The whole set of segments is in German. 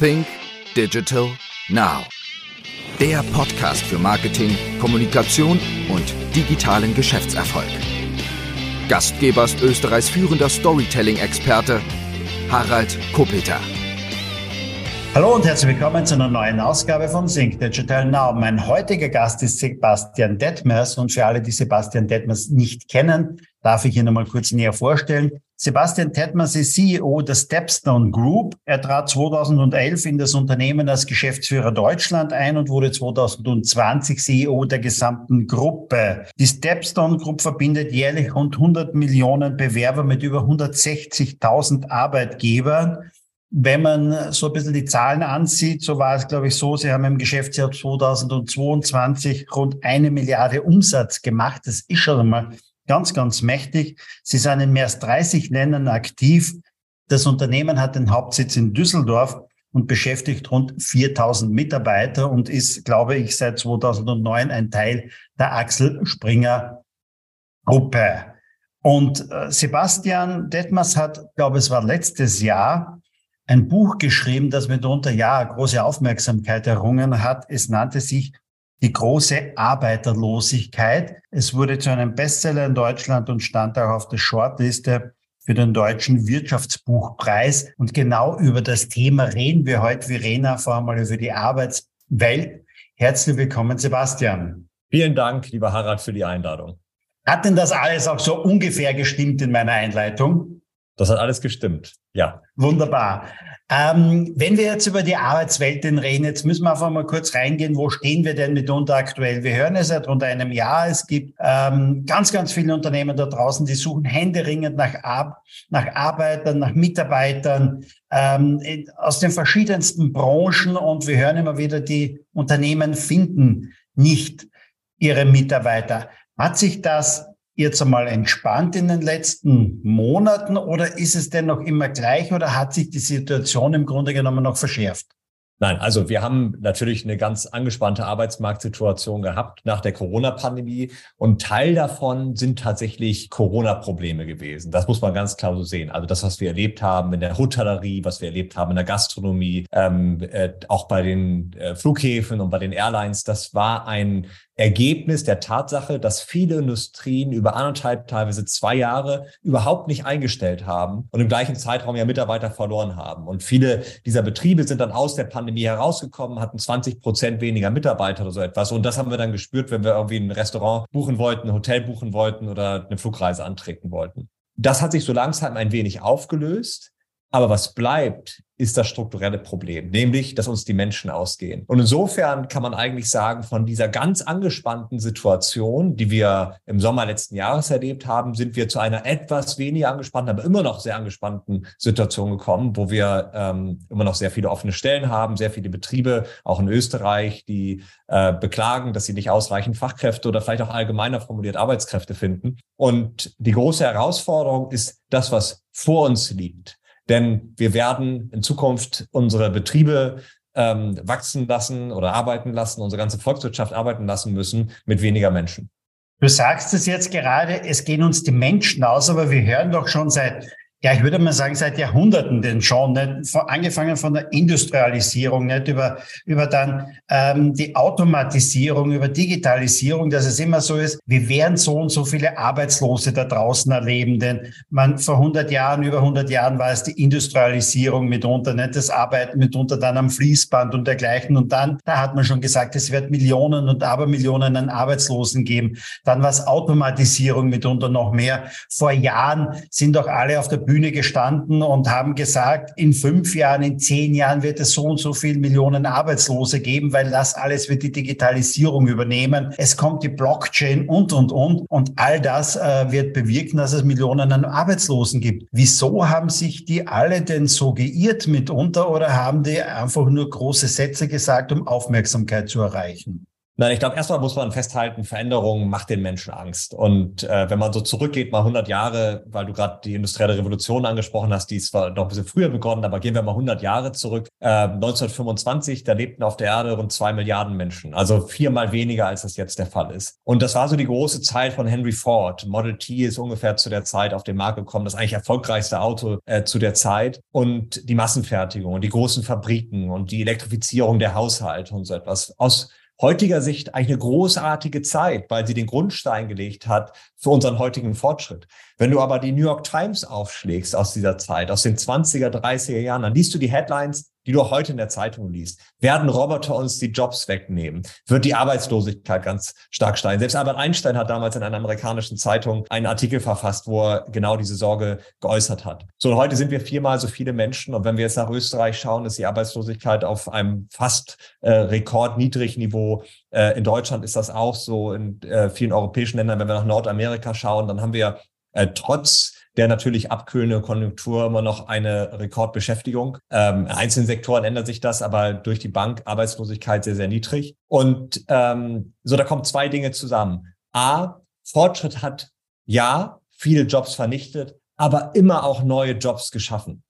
Think Digital Now. Der Podcast für Marketing, Kommunikation und digitalen Geschäftserfolg. Gastgeber ist Österreichs führender Storytelling-Experte Harald Kopeter. Hallo und herzlich willkommen zu einer neuen Ausgabe von Think Digital Now. Mein heutiger Gast ist Sebastian Detmers und für alle, die Sebastian Detmers nicht kennen, darf ich ihn einmal kurz näher vorstellen. Sebastian Tettmans ist CEO der Stepstone Group. Er trat 2011 in das Unternehmen als Geschäftsführer Deutschland ein und wurde 2020 CEO der gesamten Gruppe. Die Stepstone Group verbindet jährlich rund 100 Millionen Bewerber mit über 160.000 Arbeitgebern. Wenn man so ein bisschen die Zahlen ansieht, so war es, glaube ich, so, Sie haben im Geschäftsjahr 2022 rund eine Milliarde Umsatz gemacht. Das ist schon einmal ganz, ganz mächtig. Sie sind in mehr als 30 Ländern aktiv. Das Unternehmen hat den Hauptsitz in Düsseldorf und beschäftigt rund 4000 Mitarbeiter und ist, glaube ich, seit 2009 ein Teil der Axel Springer Gruppe. Und äh, Sebastian Detmers hat, glaube es war letztes Jahr, ein Buch geschrieben, das mitunter ja große Aufmerksamkeit errungen hat. Es nannte sich die große Arbeiterlosigkeit. Es wurde zu einem Bestseller in Deutschland und stand auch auf der Shortliste für den Deutschen Wirtschaftsbuchpreis. Und genau über das Thema reden wir heute, Verena, vor allem über die Arbeitswelt. Herzlich willkommen, Sebastian. Vielen Dank, lieber Harald, für die Einladung. Hat denn das alles auch so ungefähr gestimmt in meiner Einleitung? Das hat alles gestimmt, ja. Wunderbar. Ähm, wenn wir jetzt über die Arbeitswelt reden, jetzt müssen wir einfach mal kurz reingehen, wo stehen wir denn mitunter aktuell? Wir hören es seit rund einem Jahr. Es gibt ähm, ganz, ganz viele Unternehmen da draußen, die suchen händeringend nach, Ar nach Arbeitern, nach Mitarbeitern ähm, aus den verschiedensten Branchen und wir hören immer wieder, die Unternehmen finden nicht ihre Mitarbeiter. Hat sich das jetzt einmal entspannt in den letzten Monaten oder ist es denn noch immer gleich oder hat sich die Situation im Grunde genommen noch verschärft? Nein, also wir haben natürlich eine ganz angespannte Arbeitsmarktsituation gehabt nach der Corona-Pandemie und Teil davon sind tatsächlich Corona-Probleme gewesen. Das muss man ganz klar so sehen. Also das, was wir erlebt haben in der Hotellerie, was wir erlebt haben in der Gastronomie, ähm, äh, auch bei den äh, Flughäfen und bei den Airlines, das war ein Ergebnis der Tatsache, dass viele Industrien über anderthalb, teilweise zwei Jahre überhaupt nicht eingestellt haben und im gleichen Zeitraum ja Mitarbeiter verloren haben. Und viele dieser Betriebe sind dann aus der Pandemie herausgekommen, hatten 20 Prozent weniger Mitarbeiter oder so etwas. Und das haben wir dann gespürt, wenn wir irgendwie ein Restaurant buchen wollten, ein Hotel buchen wollten oder eine Flugreise antreten wollten. Das hat sich so langsam ein wenig aufgelöst. Aber was bleibt, ist das strukturelle Problem, nämlich, dass uns die Menschen ausgehen. Und insofern kann man eigentlich sagen, von dieser ganz angespannten Situation, die wir im Sommer letzten Jahres erlebt haben, sind wir zu einer etwas weniger angespannten, aber immer noch sehr angespannten Situation gekommen, wo wir ähm, immer noch sehr viele offene Stellen haben, sehr viele Betriebe, auch in Österreich, die äh, beklagen, dass sie nicht ausreichend Fachkräfte oder vielleicht auch allgemeiner formuliert Arbeitskräfte finden. Und die große Herausforderung ist das, was vor uns liegt. Denn wir werden in Zukunft unsere Betriebe ähm, wachsen lassen oder arbeiten lassen, unsere ganze Volkswirtschaft arbeiten lassen müssen mit weniger Menschen. Du sagst es jetzt gerade, es gehen uns die Menschen aus, aber wir hören doch schon seit ja, ich würde mal sagen, seit Jahrhunderten denn schon, nicht? Angefangen von der Industrialisierung, nicht über, über dann ähm, die Automatisierung, über Digitalisierung, dass es immer so ist, wir werden so und so viele Arbeitslose da draußen erleben, denn man vor 100 Jahren, über 100 Jahren war es die Industrialisierung mitunter, nicht das Arbeiten mitunter dann am Fließband und dergleichen und dann, da hat man schon gesagt, es wird Millionen und Abermillionen an Arbeitslosen geben. Dann war es Automatisierung mitunter noch mehr. Vor Jahren sind doch alle auf der Bühne Bühne gestanden und haben gesagt, in fünf Jahren, in zehn Jahren wird es so und so viel Millionen Arbeitslose geben, weil das alles wird die Digitalisierung übernehmen. Es kommt die Blockchain und, und, und. Und all das äh, wird bewirken, dass es Millionen an Arbeitslosen gibt. Wieso haben sich die alle denn so geirrt mitunter oder haben die einfach nur große Sätze gesagt, um Aufmerksamkeit zu erreichen? Nein, ich glaube, erstmal muss man festhalten, Veränderung macht den Menschen Angst. Und äh, wenn man so zurückgeht, mal 100 Jahre, weil du gerade die industrielle Revolution angesprochen hast, die ist zwar noch ein bisschen früher begonnen, aber gehen wir mal 100 Jahre zurück. Äh, 1925, da lebten auf der Erde rund zwei Milliarden Menschen, also viermal weniger, als das jetzt der Fall ist. Und das war so die große Zeit von Henry Ford. Model T ist ungefähr zu der Zeit auf den Markt gekommen, das eigentlich erfolgreichste Auto äh, zu der Zeit. Und die Massenfertigung und die großen Fabriken und die Elektrifizierung der Haushalte und so etwas. Aus heutiger Sicht eigentlich eine großartige Zeit, weil sie den Grundstein gelegt hat für unseren heutigen Fortschritt. Wenn du aber die New York Times aufschlägst aus dieser Zeit, aus den 20er, 30er Jahren, dann liest du die Headlines, die du heute in der Zeitung liest. Werden Roboter uns die Jobs wegnehmen? Wird die Arbeitslosigkeit ganz stark steigen? Selbst Albert Einstein hat damals in einer amerikanischen Zeitung einen Artikel verfasst, wo er genau diese Sorge geäußert hat. So, heute sind wir viermal so viele Menschen. Und wenn wir jetzt nach Österreich schauen, ist die Arbeitslosigkeit auf einem fast äh, rekordniedrigen Niveau. Äh, in Deutschland ist das auch so. In äh, vielen europäischen Ländern, wenn wir nach Nordamerika schauen, dann haben wir äh, trotz der natürlich abkühlende Konjunktur immer noch eine Rekordbeschäftigung. Ähm, in einzelnen Sektoren ändert sich das, aber durch die Bank Arbeitslosigkeit sehr, sehr niedrig. Und ähm, so, da kommen zwei Dinge zusammen. A, Fortschritt hat ja viele Jobs vernichtet, aber immer auch neue Jobs geschaffen.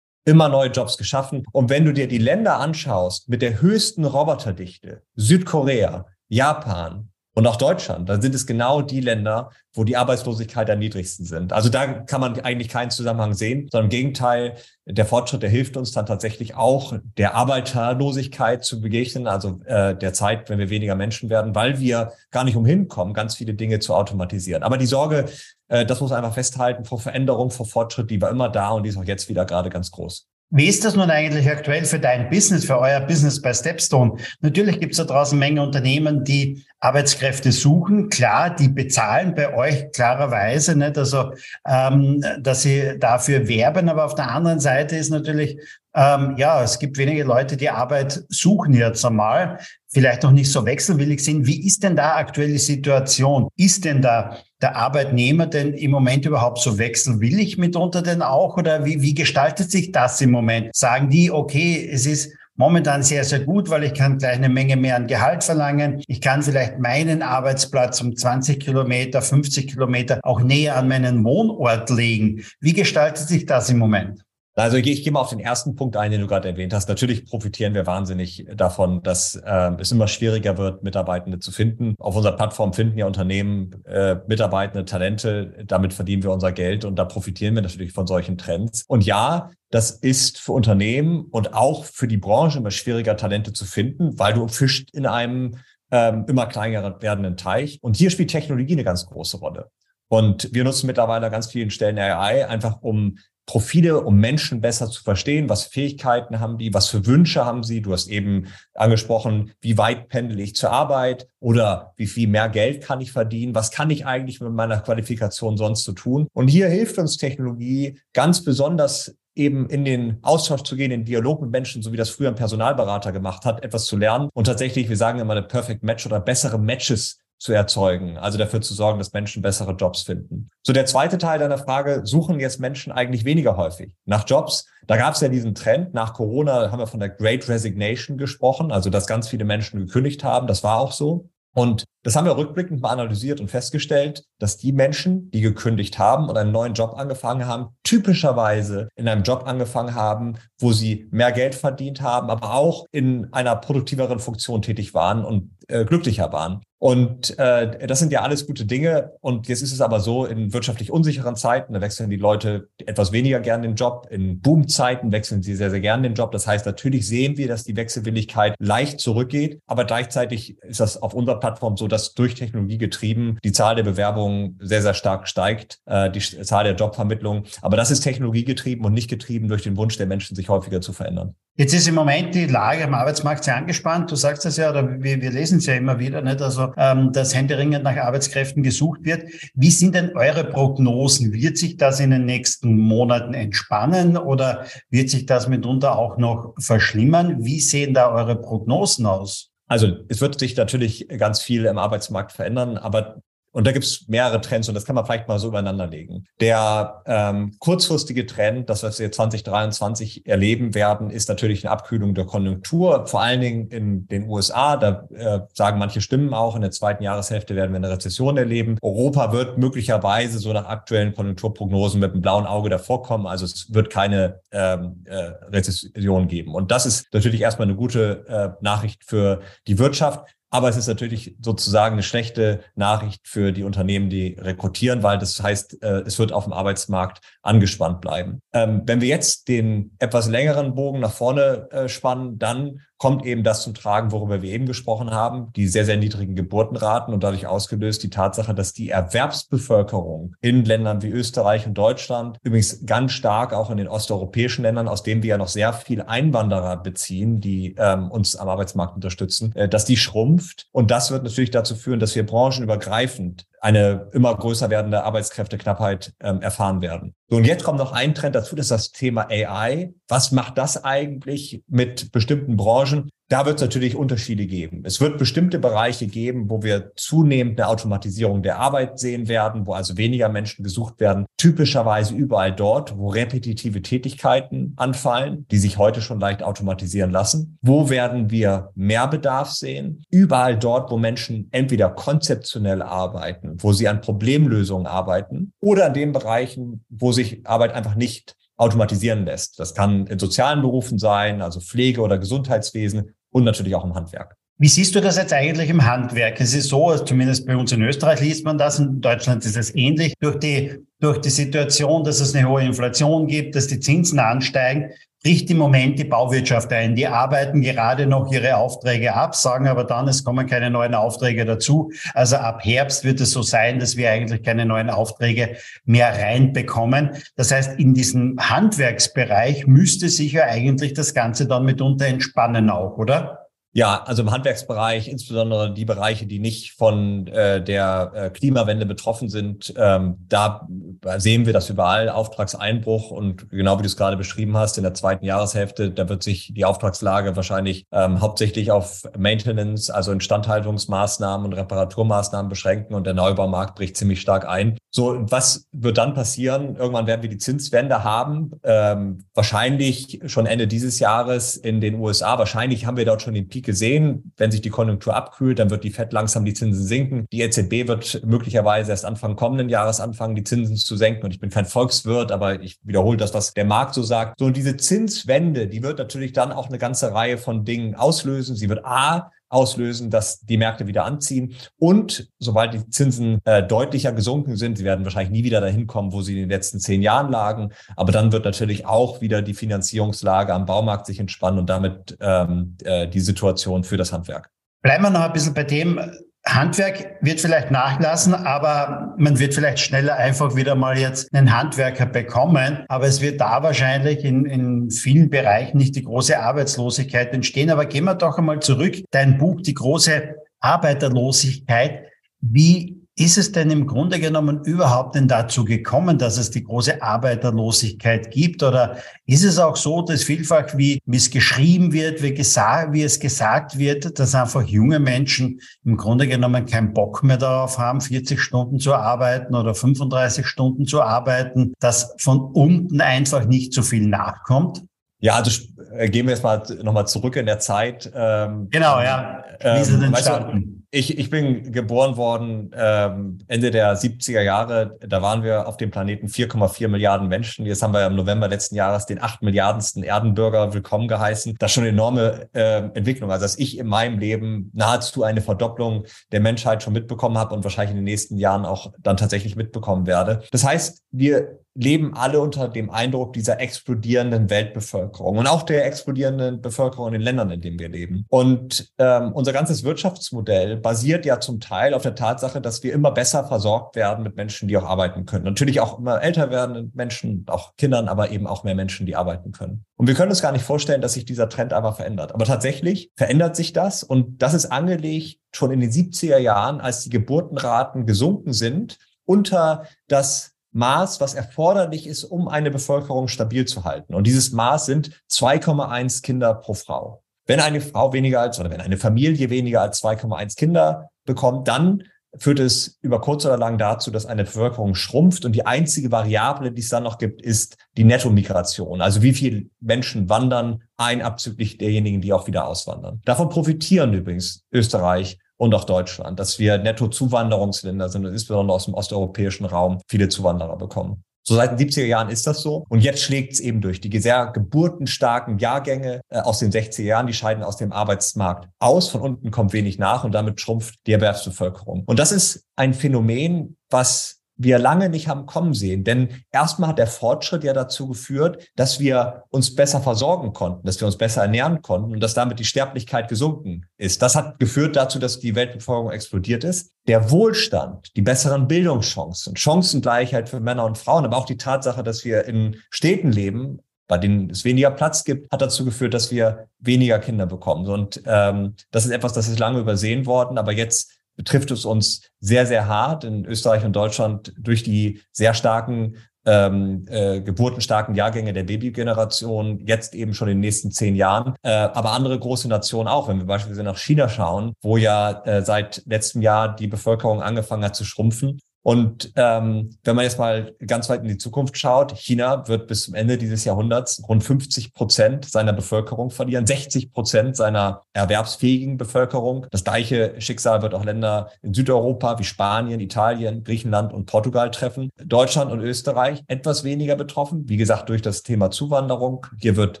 Immer neue Jobs geschaffen. Und wenn du dir die Länder anschaust mit der höchsten Roboterdichte, Südkorea, Japan, und auch Deutschland, dann sind es genau die Länder, wo die Arbeitslosigkeit am niedrigsten sind. Also da kann man eigentlich keinen Zusammenhang sehen, sondern im Gegenteil, der Fortschritt, der hilft uns dann tatsächlich auch, der Arbeiterlosigkeit zu begegnen, also äh, der Zeit, wenn wir weniger Menschen werden, weil wir gar nicht umhin kommen, ganz viele Dinge zu automatisieren. Aber die Sorge, äh, das muss man einfach festhalten, vor Veränderung, vor Fortschritt, die war immer da und die ist auch jetzt wieder gerade ganz groß. Wie ist das nun eigentlich aktuell für dein Business, für euer Business bei Stepstone? Natürlich gibt es da draußen Menge Unternehmen, die Arbeitskräfte suchen. Klar, die bezahlen bei euch klarerweise nicht, also ähm, dass sie dafür werben. Aber auf der anderen Seite ist natürlich ähm, ja, es gibt wenige Leute, die Arbeit suchen jetzt einmal, vielleicht noch nicht so wechselwillig sind. Wie ist denn da aktuell die Situation? Ist denn da der Arbeitnehmer denn im Moment überhaupt so wechselwillig mitunter denn auch? Oder wie, wie gestaltet sich das im Moment? Sagen die, okay, es ist momentan sehr, sehr gut, weil ich kann gleich eine Menge mehr an Gehalt verlangen. Ich kann vielleicht meinen Arbeitsplatz um 20 Kilometer, 50 Kilometer auch näher an meinen Wohnort legen. Wie gestaltet sich das im Moment? Also ich, ich gehe mal auf den ersten Punkt ein, den du gerade erwähnt hast. Natürlich profitieren wir wahnsinnig davon, dass äh, es immer schwieriger wird, Mitarbeitende zu finden. Auf unserer Plattform finden ja Unternehmen äh, Mitarbeitende, Talente. Damit verdienen wir unser Geld und da profitieren wir natürlich von solchen Trends. Und ja, das ist für Unternehmen und auch für die Branche immer schwieriger, Talente zu finden, weil du fischst in einem ähm, immer kleiner werdenden Teich. Und hier spielt Technologie eine ganz große Rolle. Und wir nutzen mittlerweile an ganz vielen Stellen AI, einfach um Profile, um Menschen besser zu verstehen, was Fähigkeiten haben die, was für Wünsche haben sie. Du hast eben angesprochen, wie weit pendel ich zur Arbeit oder wie viel mehr Geld kann ich verdienen, was kann ich eigentlich mit meiner Qualifikation sonst zu so tun. Und hier hilft uns Technologie ganz besonders eben in den Austausch zu gehen, in den Dialog mit Menschen, so wie das früher ein Personalberater gemacht hat, etwas zu lernen und tatsächlich, wir sagen immer eine Perfect Match oder bessere Matches zu erzeugen, also dafür zu sorgen, dass Menschen bessere Jobs finden. So der zweite Teil deiner Frage, suchen jetzt Menschen eigentlich weniger häufig nach Jobs? Da gab es ja diesen Trend. Nach Corona haben wir von der Great Resignation gesprochen, also dass ganz viele Menschen gekündigt haben. Das war auch so. Und das haben wir rückblickend mal analysiert und festgestellt, dass die Menschen, die gekündigt haben und einen neuen Job angefangen haben, typischerweise in einem Job angefangen haben, wo sie mehr Geld verdient haben, aber auch in einer produktiveren Funktion tätig waren und äh, glücklicher waren. Und äh, das sind ja alles gute Dinge. Und jetzt ist es aber so, in wirtschaftlich unsicheren Zeiten, da wechseln die Leute etwas weniger gern den Job. In Boomzeiten wechseln sie sehr, sehr gern den Job. Das heißt, natürlich sehen wir, dass die Wechselwilligkeit leicht zurückgeht. Aber gleichzeitig ist das auf unserer Plattform so, dass durch Technologie getrieben die Zahl der Bewerbungen sehr, sehr stark steigt, äh, die Zahl der Jobvermittlungen. Aber das ist Technologie getrieben und nicht getrieben durch den Wunsch der Menschen, sich häufiger zu verändern. Jetzt ist im Moment die Lage am Arbeitsmarkt sehr angespannt. Du sagst das ja, oder wir, wir lesen es ja immer wieder, nicht? Also, ähm, dass händeringend nach Arbeitskräften gesucht wird. Wie sind denn eure Prognosen? Wird sich das in den nächsten Monaten entspannen oder wird sich das mitunter auch noch verschlimmern? Wie sehen da eure Prognosen aus? Also es wird sich natürlich ganz viel im Arbeitsmarkt verändern, aber Und da gibt es mehrere Trends und das kann man vielleicht mal so übereinander legen. Der ähm, kurzfristige Trend, das, was wir 2023 erleben werden, ist natürlich eine Abkühlung der Konjunktur, vor allen Dingen in den USA. Da äh, sagen manche Stimmen auch, in der zweiten Jahreshälfte werden wir eine Rezession erleben. Europa wird möglicherweise so nach aktuellen Konjunkturprognosen mit einem blauen Auge davor kommen. Also es wird keine ähm, äh, Rezession geben. Und das ist natürlich erstmal eine gute äh, Nachricht für die Wirtschaft. Aber es ist natürlich sozusagen eine schlechte Nachricht für die Unternehmen, die rekrutieren, weil das heißt, äh, es wird auf dem Arbeitsmarkt angespannt bleiben. Ähm, wenn wir jetzt den etwas längeren Bogen nach vorne äh, spannen, dann kommt eben das zum Tragen, worüber wir eben gesprochen haben, die sehr, sehr niedrigen Geburtenraten und dadurch ausgelöst die Tatsache, dass die Erwerbsbevölkerung in Ländern wie Österreich und Deutschland, übrigens ganz stark auch in den osteuropäischen Ländern, aus denen wir ja noch sehr viel Einwanderer beziehen, die ähm, uns am Arbeitsmarkt unterstützen, äh, dass die schrumpft. Und das wird natürlich dazu führen, dass wir branchenübergreifend eine immer größer werdende Arbeitskräfteknappheit ähm, erfahren werden. So, und jetzt kommt noch ein Trend dazu, das ist das Thema AI. Was macht das eigentlich mit bestimmten Branchen? Da wird es natürlich Unterschiede geben. Es wird bestimmte Bereiche geben, wo wir zunehmend eine Automatisierung der Arbeit sehen werden, wo also weniger Menschen gesucht werden. Typischerweise überall dort, wo repetitive Tätigkeiten anfallen, die sich heute schon leicht automatisieren lassen. Wo werden wir mehr Bedarf sehen? Überall dort, wo Menschen entweder konzeptionell arbeiten, wo sie an Problemlösungen arbeiten oder in den Bereichen, wo sich Arbeit einfach nicht automatisieren lässt. Das kann in sozialen Berufen sein, also Pflege oder Gesundheitswesen und natürlich auch im Handwerk. Wie siehst du das jetzt eigentlich im Handwerk? Es ist so, zumindest bei uns in Österreich liest man das, in Deutschland ist es ähnlich. Durch die, durch die Situation, dass es eine hohe Inflation gibt, dass die Zinsen ansteigen, bricht im Moment die Bauwirtschaft ein. Die arbeiten gerade noch ihre Aufträge ab, sagen aber dann, es kommen keine neuen Aufträge dazu. Also ab Herbst wird es so sein, dass wir eigentlich keine neuen Aufträge mehr reinbekommen. Das heißt, in diesem Handwerksbereich müsste sich ja eigentlich das Ganze dann mitunter entspannen auch, oder? Ja, also im Handwerksbereich, insbesondere die Bereiche, die nicht von äh, der äh, Klimawende betroffen sind, ähm, da sehen wir das überall, Auftragseinbruch und genau wie du es gerade beschrieben hast, in der zweiten Jahreshälfte, da wird sich die Auftragslage wahrscheinlich ähm, hauptsächlich auf Maintenance, also Instandhaltungsmaßnahmen und Reparaturmaßnahmen beschränken und der Neubaumarkt bricht ziemlich stark ein. So, was wird dann passieren? Irgendwann werden wir die Zinswende haben, ähm, wahrscheinlich schon Ende dieses Jahres in den USA. Wahrscheinlich haben wir dort schon den Peak gesehen. Wenn sich die Konjunktur abkühlt, dann wird die FED langsam die Zinsen sinken. Die EZB wird möglicherweise erst Anfang kommenden Jahres anfangen, die Zinsen zu senken. Und ich bin kein Volkswirt, aber ich wiederhole das, was der Markt so sagt. So, und diese Zinswende, die wird natürlich dann auch eine ganze Reihe von Dingen auslösen. Sie wird A, auslösen, dass die Märkte wieder anziehen. Und sobald die Zinsen äh, deutlicher gesunken sind, sie werden wahrscheinlich nie wieder dahin kommen, wo sie in den letzten zehn Jahren lagen. Aber dann wird natürlich auch wieder die Finanzierungslage am Baumarkt sich entspannen und damit ähm, äh, die Situation für das Handwerk. Bleiben wir noch ein bisschen bei dem, Handwerk wird vielleicht nachlassen, aber man wird vielleicht schneller einfach wieder mal jetzt einen Handwerker bekommen. Aber es wird da wahrscheinlich in, in vielen Bereichen nicht die große Arbeitslosigkeit entstehen. Aber gehen wir doch einmal zurück. Dein Buch, die große Arbeiterlosigkeit. Wie ist es denn im Grunde genommen überhaupt denn dazu gekommen, dass es die große Arbeiterlosigkeit gibt? Oder ist es auch so, dass vielfach, wie, es geschrieben wird, wie, gesagt, wie es gesagt wird, dass einfach junge Menschen im Grunde genommen keinen Bock mehr darauf haben, 40 Stunden zu arbeiten oder 35 Stunden zu arbeiten, dass von unten einfach nicht so viel nachkommt? Ja, also äh, gehen wir jetzt mal nochmal zurück in der Zeit. Ähm, genau, ja. Wie ist es ähm, entstanden? Ich, ich bin geboren worden ähm, Ende der 70er Jahre. Da waren wir auf dem Planeten 4,4 Milliarden Menschen. Jetzt haben wir im November letzten Jahres den 8 Milliardensten Erdenbürger willkommen geheißen. Das ist schon eine enorme äh, Entwicklung. Also dass ich in meinem Leben nahezu eine Verdopplung der Menschheit schon mitbekommen habe und wahrscheinlich in den nächsten Jahren auch dann tatsächlich mitbekommen werde. Das heißt, wir leben alle unter dem Eindruck dieser explodierenden Weltbevölkerung und auch der explodierenden Bevölkerung in den Ländern, in denen wir leben. Und ähm, unser ganzes Wirtschaftsmodell basiert ja zum Teil auf der Tatsache, dass wir immer besser versorgt werden mit Menschen, die auch arbeiten können. Natürlich auch immer älter werdenden Menschen, auch Kindern, aber eben auch mehr Menschen, die arbeiten können. Und wir können uns gar nicht vorstellen, dass sich dieser Trend einfach verändert. Aber tatsächlich verändert sich das und das ist angelegt schon in den 70er Jahren, als die Geburtenraten gesunken sind unter das Maß, was erforderlich ist, um eine Bevölkerung stabil zu halten. Und dieses Maß sind 2,1 Kinder pro Frau. Wenn eine Frau weniger als oder wenn eine Familie weniger als 2,1 Kinder bekommt, dann führt es über kurz oder lang dazu, dass eine Bevölkerung schrumpft und die einzige Variable, die es dann noch gibt, ist die Nettomigration. Also wie viele Menschen wandern ein, abzüglich derjenigen, die auch wieder auswandern. Davon profitieren übrigens Österreich und auch Deutschland, dass wir Netto-Zuwanderungsländer sind und insbesondere aus dem osteuropäischen Raum viele Zuwanderer bekommen. So seit den 70er Jahren ist das so. Und jetzt schlägt es eben durch. Die sehr geburtenstarken Jahrgänge äh, aus den 60er Jahren, die scheiden aus dem Arbeitsmarkt aus. Von unten kommt wenig nach und damit schrumpft die Erwerbsbevölkerung. Und das ist ein Phänomen, was wir lange nicht haben kommen sehen. Denn erstmal hat der Fortschritt ja dazu geführt, dass wir uns besser versorgen konnten, dass wir uns besser ernähren konnten und dass damit die Sterblichkeit gesunken ist. Das hat geführt dazu, dass die Weltbevölkerung explodiert ist. Der Wohlstand, die besseren Bildungschancen, Chancengleichheit für Männer und Frauen, aber auch die Tatsache, dass wir in Städten leben, bei denen es weniger Platz gibt, hat dazu geführt, dass wir weniger Kinder bekommen. Und ähm, das ist etwas, das ist lange übersehen worden, aber jetzt betrifft es uns sehr, sehr hart in Österreich und Deutschland durch die sehr starken ähm, äh, geburtenstarken Jahrgänge der Babygeneration, jetzt eben schon in den nächsten zehn Jahren, äh, aber andere große Nationen auch, wenn wir beispielsweise nach China schauen, wo ja äh, seit letztem Jahr die Bevölkerung angefangen hat zu schrumpfen und ähm, wenn man jetzt mal ganz weit in die Zukunft schaut, China wird bis zum Ende dieses Jahrhunderts rund 50 Prozent seiner Bevölkerung verlieren, 60 Prozent seiner erwerbsfähigen Bevölkerung. Das gleiche Schicksal wird auch Länder in Südeuropa wie Spanien, Italien, Griechenland und Portugal treffen. Deutschland und Österreich etwas weniger betroffen, wie gesagt, durch das Thema Zuwanderung. Hier wird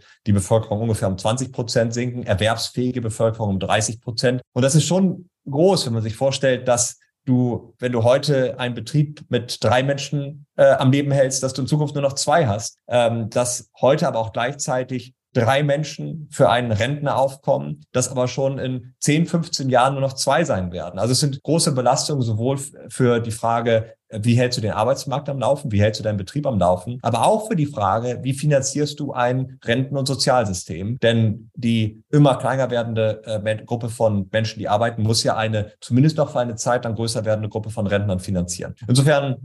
die Bevölkerung ungefähr um 20 Prozent sinken, erwerbsfähige Bevölkerung um 30 Prozent. Und das ist schon groß, wenn man sich vorstellt, dass du, wenn du heute einen Betrieb mit drei Menschen äh, am Leben hältst, dass du in Zukunft nur noch zwei hast, ähm, dass heute aber auch gleichzeitig drei Menschen für einen Rentner aufkommen, das aber schon in 10, 15 Jahren nur noch zwei sein werden. Also es sind große Belastungen sowohl für die Frage, wie hältst du den Arbeitsmarkt am Laufen? Wie hältst du deinen Betrieb am Laufen? Aber auch für die Frage, wie finanzierst du ein Renten- und Sozialsystem? Denn die immer kleiner werdende äh, Gruppe von Menschen, die arbeiten, muss ja eine, zumindest noch für eine Zeit dann größer werdende Gruppe von Rentnern finanzieren. Insofern äh,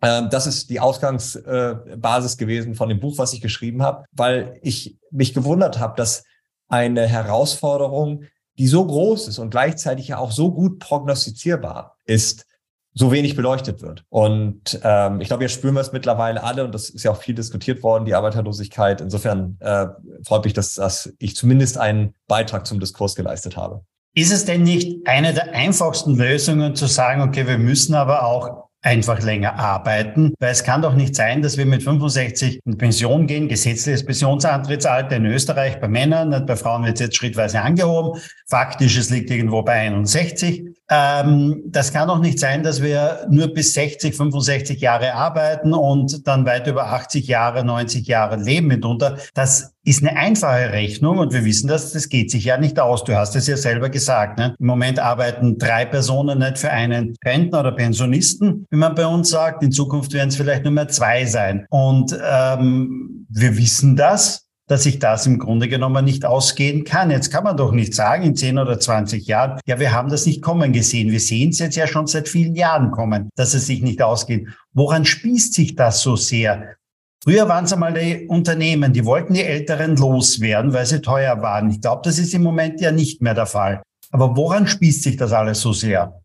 das ist die Ausgangsbasis gewesen von dem Buch, was ich geschrieben habe, weil ich mich gewundert habe, dass eine Herausforderung, die so groß ist und gleichzeitig ja auch so gut prognostizierbar ist, so wenig beleuchtet wird. Und ähm, ich glaube, jetzt spüren wir es mittlerweile alle und das ist ja auch viel diskutiert worden, die Arbeiterlosigkeit. Insofern äh, freut mich, dass, dass ich zumindest einen Beitrag zum Diskurs geleistet habe. Ist es denn nicht eine der einfachsten Lösungen zu sagen, okay, wir müssen aber auch einfach länger arbeiten, weil es kann doch nicht sein, dass wir mit 65 in Pension gehen, gesetzliches Pensionsantrittsalter in Österreich bei Männern, bei Frauen wird es jetzt schrittweise angehoben, faktisch es liegt irgendwo bei 61 ähm, das kann doch nicht sein, dass wir nur bis 60, 65 Jahre arbeiten und dann weit über 80 Jahre, 90 Jahre leben mitunter. Das ist eine einfache Rechnung und wir wissen das, das geht sich ja nicht aus. Du hast es ja selber gesagt. Ne? Im Moment arbeiten drei Personen nicht für einen Rentner oder Pensionisten, wie man bei uns sagt. In Zukunft werden es vielleicht nur mehr zwei sein. Und ähm, wir wissen das dass sich das im Grunde genommen nicht ausgehen kann. Jetzt kann man doch nicht sagen, in 10 oder 20 Jahren, ja, wir haben das nicht kommen gesehen. Wir sehen es jetzt ja schon seit vielen Jahren kommen, dass es sich nicht ausgeht. Woran spießt sich das so sehr? Früher waren es einmal die Unternehmen, die wollten die Älteren loswerden, weil sie teuer waren. Ich glaube, das ist im Moment ja nicht mehr der Fall. Aber woran spießt sich das alles so sehr?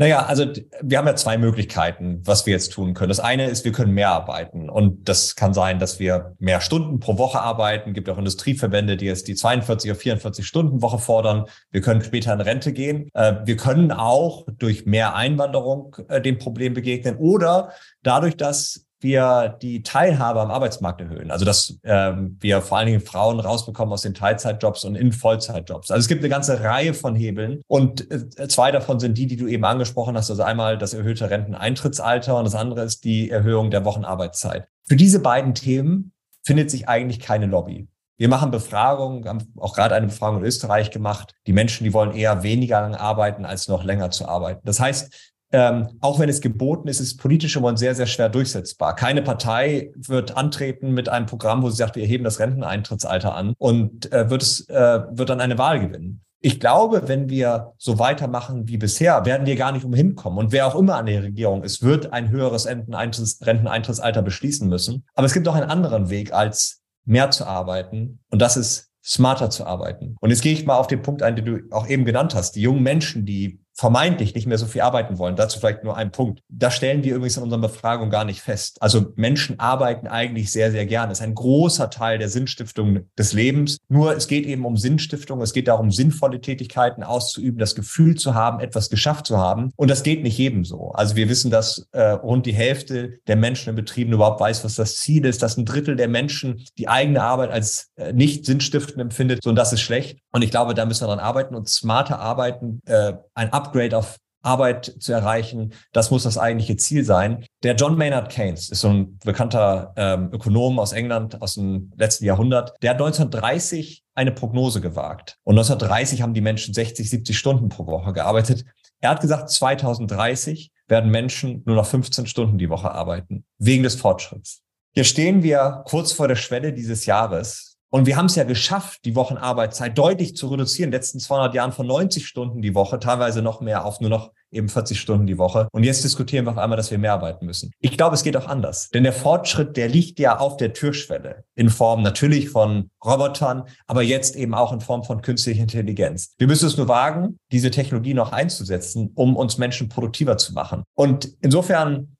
Naja, also wir haben ja zwei Möglichkeiten, was wir jetzt tun können. Das eine ist, wir können mehr arbeiten. Und das kann sein, dass wir mehr Stunden pro Woche arbeiten. Es gibt auch Industrieverbände, die jetzt die 42 oder 44 Stunden Woche fordern. Wir können später in Rente gehen. Äh, wir können auch durch mehr Einwanderung äh, dem Problem begegnen oder dadurch, dass wir die Teilhabe am Arbeitsmarkt erhöhen. Also dass ähm, wir vor allen Dingen Frauen rausbekommen aus den Teilzeitjobs und in Vollzeitjobs. Also es gibt eine ganze Reihe von Hebeln und äh, zwei davon sind die, die du eben angesprochen hast. Also einmal das erhöhte Renteneintrittsalter und das andere ist die Erhöhung der Wochenarbeitszeit. Für diese beiden Themen findet sich eigentlich keine Lobby. Wir machen Befragungen, haben auch gerade eine Befragung in Österreich gemacht. Die Menschen, die wollen eher weniger lang arbeiten, als noch länger zu arbeiten. Das heißt, ähm, auch wenn es geboten ist, ist politisch immer sehr, sehr schwer durchsetzbar. Keine Partei wird antreten mit einem Programm, wo sie sagt, wir erheben das Renteneintrittsalter an und äh, wird, es, äh, wird dann eine Wahl gewinnen. Ich glaube, wenn wir so weitermachen wie bisher, werden wir gar nicht umhin kommen. Und wer auch immer an der Regierung ist, wird ein höheres Renteneintrittsalter beschließen müssen. Aber es gibt auch einen anderen Weg, als mehr zu arbeiten. Und das ist smarter zu arbeiten. Und jetzt gehe ich mal auf den Punkt ein, den du auch eben genannt hast. Die jungen Menschen, die vermeintlich nicht mehr so viel arbeiten wollen. Dazu vielleicht nur ein Punkt. Das stellen wir übrigens in unserer Befragung gar nicht fest. Also Menschen arbeiten eigentlich sehr, sehr gerne. Das ist ein großer Teil der Sinnstiftung des Lebens. Nur es geht eben um Sinnstiftung. Es geht darum, sinnvolle Tätigkeiten auszuüben, das Gefühl zu haben, etwas geschafft zu haben. Und das geht nicht jedem so. Also wir wissen, dass äh, rund die Hälfte der Menschen in Betrieben überhaupt weiß, was das Ziel ist, dass ein Drittel der Menschen die eigene Arbeit als äh, nicht sinnstiftend empfindet. So, und das ist schlecht. Und ich glaube, da müssen wir dran arbeiten und smarter arbeiten, äh, ein Upgrade auf Arbeit zu erreichen. Das muss das eigentliche Ziel sein. Der John Maynard Keynes ist so ein bekannter ähm, Ökonom aus England aus dem letzten Jahrhundert. Der hat 1930 eine Prognose gewagt. Und 1930 haben die Menschen 60, 70 Stunden pro Woche gearbeitet. Er hat gesagt, 2030 werden Menschen nur noch 15 Stunden die Woche arbeiten, wegen des Fortschritts. Hier stehen wir kurz vor der Schwelle dieses Jahres und wir haben es ja geschafft, die Wochenarbeitszeit deutlich zu reduzieren. In den letzten 200 Jahren von 90 Stunden die Woche, teilweise noch mehr auf nur noch eben 40 Stunden die Woche. Und jetzt diskutieren wir auf einmal, dass wir mehr arbeiten müssen. Ich glaube, es geht auch anders. Denn der Fortschritt, der liegt ja auf der Türschwelle. In Form natürlich von Robotern, aber jetzt eben auch in Form von künstlicher Intelligenz. Wir müssen es nur wagen, diese Technologie noch einzusetzen, um uns Menschen produktiver zu machen. Und insofern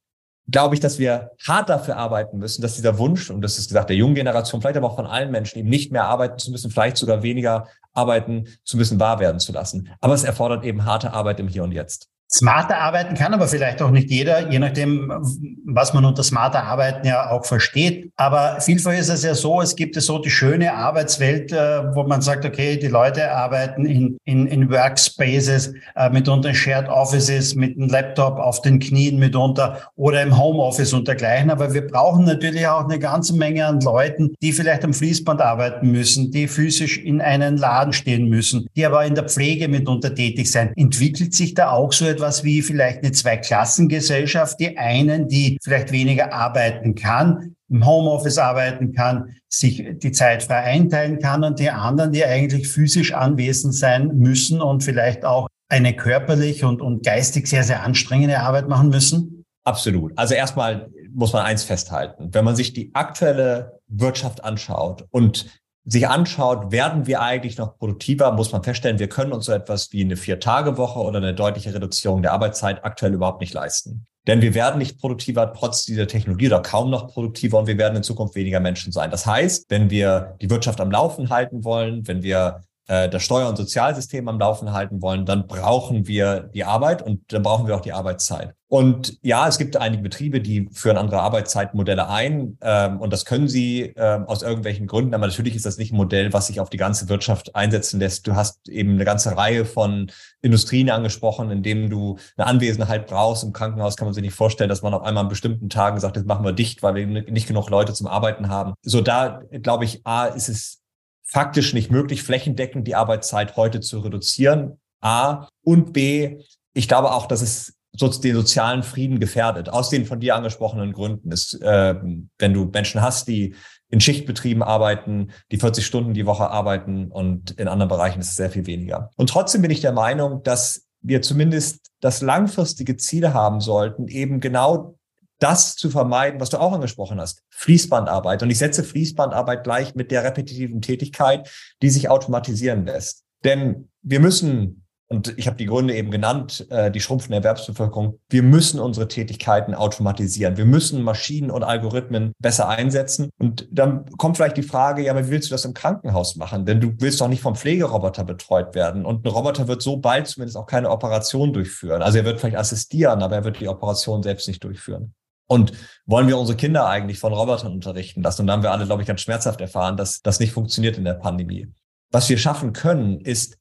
glaube ich, dass wir hart dafür arbeiten müssen, dass dieser Wunsch, und das ist gesagt, der jungen Generation, vielleicht aber auch von allen Menschen, eben nicht mehr arbeiten zu müssen, vielleicht sogar weniger arbeiten zu müssen, wahr werden zu lassen. Aber es erfordert eben harte Arbeit im Hier und Jetzt. Smarter arbeiten kann aber vielleicht auch nicht jeder, je nachdem, was man unter smarter Arbeiten ja auch versteht. Aber vielfach ist es ja so, es gibt ja so die schöne Arbeitswelt, äh, wo man sagt, okay, die Leute arbeiten in, in, in Workspaces, äh, mitunter in Shared Offices, mit einem Laptop auf den Knien mitunter oder im Homeoffice und dergleichen. Aber wir brauchen natürlich auch eine ganze Menge an Leuten, die vielleicht am Fließband arbeiten müssen, die physisch in einen Laden stehen müssen, die aber in der Pflege mitunter tätig sein. Entwickelt sich da auch so etwas wie vielleicht eine Zweiklassengesellschaft. Die einen, die vielleicht weniger arbeiten kann, im Homeoffice arbeiten kann, sich die Zeit frei einteilen kann und die anderen, die eigentlich physisch anwesend sein müssen und vielleicht auch eine körperlich und, und geistig sehr, sehr anstrengende Arbeit machen müssen? Absolut. Also erstmal muss man eins festhalten. Wenn man sich die aktuelle Wirtschaft anschaut und sich anschaut, werden wir eigentlich noch produktiver, muss man feststellen, wir können uns so etwas wie eine Vier-Tage-Woche oder eine deutliche Reduzierung der Arbeitszeit aktuell überhaupt nicht leisten. Denn wir werden nicht produktiver trotz dieser Technologie oder kaum noch produktiver und wir werden in Zukunft weniger Menschen sein. Das heißt, wenn wir die Wirtschaft am Laufen halten wollen, wenn wir das Steuer- und Sozialsystem am Laufen halten wollen, dann brauchen wir die Arbeit und dann brauchen wir auch die Arbeitszeit. Und ja, es gibt einige Betriebe, die führen andere Arbeitszeitmodelle ein ähm, und das können sie ähm, aus irgendwelchen Gründen. Aber natürlich ist das nicht ein Modell, was sich auf die ganze Wirtschaft einsetzen lässt. Du hast eben eine ganze Reihe von Industrien angesprochen, in denen du eine Anwesenheit brauchst. Im Krankenhaus kann man sich nicht vorstellen, dass man auf einmal an bestimmten Tagen sagt, jetzt machen wir dicht, weil wir nicht genug Leute zum Arbeiten haben. So da glaube ich, a ist es faktisch nicht möglich, flächendeckend die Arbeitszeit heute zu reduzieren. A und B. Ich glaube auch, dass es den sozialen Frieden gefährdet, aus den von dir angesprochenen Gründen. Ist, äh, wenn du Menschen hast, die in Schichtbetrieben arbeiten, die 40 Stunden die Woche arbeiten und in anderen Bereichen ist es sehr viel weniger. Und trotzdem bin ich der Meinung, dass wir zumindest das langfristige Ziel haben sollten, eben genau das zu vermeiden, was du auch angesprochen hast, Fließbandarbeit. Und ich setze Fließbandarbeit gleich mit der repetitiven Tätigkeit, die sich automatisieren lässt. Denn wir müssen und ich habe die Gründe eben genannt, äh, die schrumpfende Erwerbsbevölkerung, wir müssen unsere Tätigkeiten automatisieren. Wir müssen Maschinen und Algorithmen besser einsetzen. Und dann kommt vielleicht die Frage, ja, aber wie willst du das im Krankenhaus machen? Denn du willst doch nicht vom Pflegeroboter betreut werden. Und ein Roboter wird so bald zumindest auch keine Operation durchführen. Also er wird vielleicht assistieren, aber er wird die Operation selbst nicht durchführen. Und wollen wir unsere Kinder eigentlich von Robotern unterrichten lassen? Und da haben wir alle, glaube ich, ganz schmerzhaft erfahren, dass das nicht funktioniert in der Pandemie. Was wir schaffen können, ist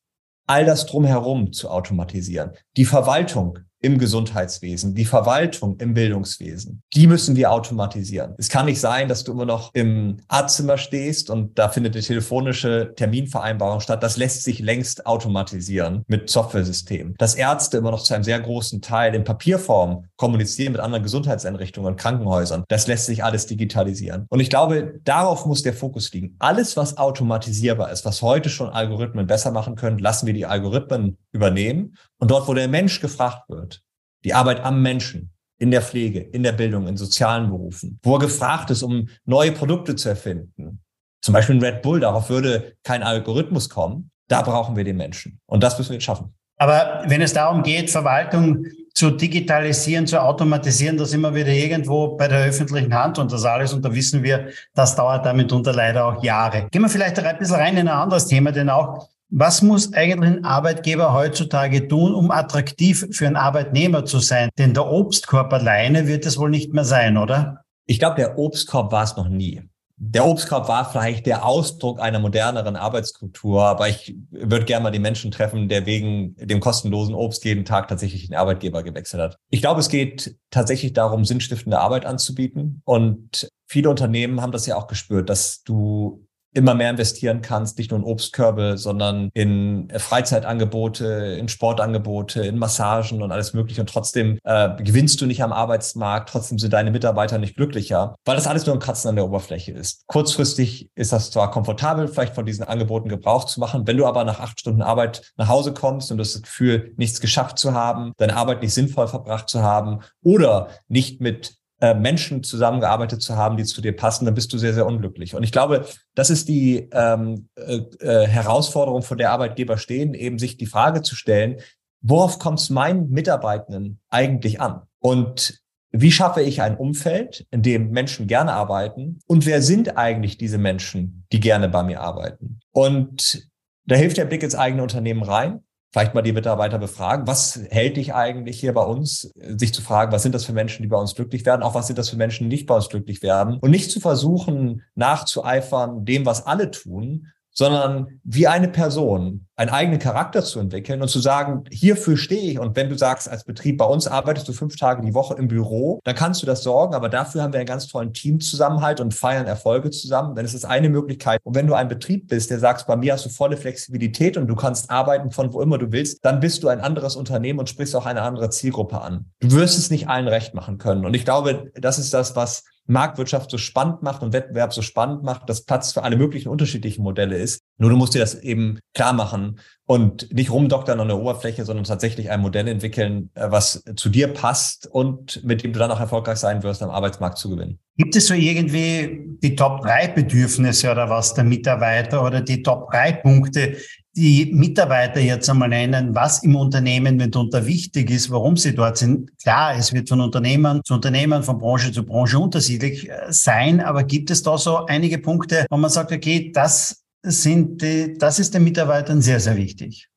all das drumherum zu automatisieren. Die Verwaltung im Gesundheitswesen, die Verwaltung im Bildungswesen, die müssen wir automatisieren. Es kann nicht sein, dass du immer noch im Arztzimmer stehst und da findet eine telefonische Terminvereinbarung statt. Das lässt sich längst automatisieren mit Softwaresystemen. Dass Ärzte immer noch zu einem sehr großen Teil in Papierform kommunizieren mit anderen Gesundheitseinrichtungen und Krankenhäusern, das lässt sich alles digitalisieren. Und ich glaube, darauf muss der Fokus liegen. Alles, was automatisierbar ist, was heute schon Algorithmen besser machen können, lassen wir die Algorithmen übernehmen. Und dort, wo der Mensch gefragt wird, die Arbeit am Menschen, in der Pflege, in der Bildung, in sozialen Berufen, wo er gefragt ist, um neue Produkte zu erfinden. Zum Beispiel ein Red Bull, darauf würde kein Algorithmus kommen. Da brauchen wir den Menschen. Und das müssen wir jetzt schaffen. Aber wenn es darum geht, Verwaltung zu digitalisieren, zu automatisieren, das immer wieder irgendwo bei der öffentlichen Hand und das alles. Und da wissen wir, das dauert damit unter leider auch Jahre. Gehen wir vielleicht ein bisschen rein in ein anderes Thema, denn auch was muss eigentlich ein Arbeitgeber heutzutage tun, um attraktiv für einen Arbeitnehmer zu sein? Denn der Obstkorb alleine wird es wohl nicht mehr sein, oder? Ich glaube, der Obstkorb war es noch nie der Obstkorb war vielleicht der Ausdruck einer moderneren Arbeitskultur, aber ich würde gerne mal die Menschen treffen, der wegen dem kostenlosen Obst jeden Tag tatsächlich den Arbeitgeber gewechselt hat. Ich glaube, es geht tatsächlich darum, sinnstiftende Arbeit anzubieten. Und viele Unternehmen haben das ja auch gespürt, dass du immer mehr investieren kannst, nicht nur in Obstkörbe, sondern in Freizeitangebote, in Sportangebote, in Massagen und alles Mögliche. Und trotzdem äh, gewinnst du nicht am Arbeitsmarkt, trotzdem sind deine Mitarbeiter nicht glücklicher, weil das alles nur ein Kratzen an der Oberfläche ist. Kurzfristig ist das zwar komfortabel, vielleicht von diesen Angeboten Gebrauch zu machen, wenn du aber nach acht Stunden Arbeit nach Hause kommst und das Gefühl, nichts geschafft zu haben, deine Arbeit nicht sinnvoll verbracht zu haben oder nicht mit äh, Menschen zusammengearbeitet zu haben, die zu dir passen, dann bist du sehr, sehr unglücklich. Und ich glaube, das ist die ähm, äh, äh, Herausforderung, vor der Arbeitgeber stehen, eben sich die Frage zu stellen, worauf kommt es meinen Mitarbeitenden eigentlich an? Und wie schaffe ich ein Umfeld, in dem Menschen gerne arbeiten? Und wer sind eigentlich diese Menschen, die gerne bei mir arbeiten? Und da hilft der Blick ins eigene Unternehmen rein vielleicht mal die Mitarbeiter befragen, was hält dich eigentlich hier bei uns? Sich zu fragen, was sind das für Menschen, die bei uns glücklich werden? Auch was sind das für Menschen, die nicht bei uns glücklich werden? Und nicht zu versuchen, nachzueifern dem, was alle tun, sondern wie eine Person einen eigenen Charakter zu entwickeln und zu sagen, hierfür stehe ich. Und wenn du sagst, als Betrieb bei uns arbeitest du fünf Tage die Woche im Büro, dann kannst du das sorgen. Aber dafür haben wir einen ganz tollen Teamzusammenhalt und feiern Erfolge zusammen. Denn es ist eine Möglichkeit. Und wenn du ein Betrieb bist, der sagst, bei mir hast du volle Flexibilität und du kannst arbeiten von wo immer du willst, dann bist du ein anderes Unternehmen und sprichst auch eine andere Zielgruppe an. Du wirst es nicht allen recht machen können. Und ich glaube, das ist das, was Marktwirtschaft so spannend macht und Wettbewerb so spannend macht, dass Platz für alle möglichen unterschiedlichen Modelle ist. Nur du musst dir das eben klar machen und nicht rumdoktern an der Oberfläche, sondern tatsächlich ein Modell entwickeln, äh, was zu dir passt und mit dem du dann auch erfolgreich sein wirst, am Arbeitsmarkt zu gewinnen. Gibt es so irgendwie die Top 3 Bedürfnisse oder was der Mitarbeiter oder die Top 3 Punkte, die Mitarbeiter jetzt einmal nennen, was im Unternehmen mitunter wichtig ist, warum sie dort sind. Klar, es wird von Unternehmern zu Unternehmern, von Branche zu Branche unterschiedlich äh, sein, aber gibt es da so einige Punkte, wo man sagt, okay, das sind das ist den Mitarbeitern sehr, sehr wichtig?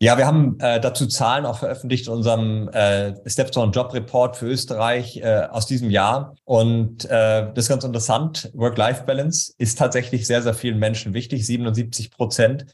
Ja, wir haben äh, dazu Zahlen auch veröffentlicht in unserem äh, Stepstone Job Report für Österreich äh, aus diesem Jahr. Und äh, das ist ganz interessant. Work-Life-Balance ist tatsächlich sehr, sehr vielen Menschen wichtig, 77 Prozent.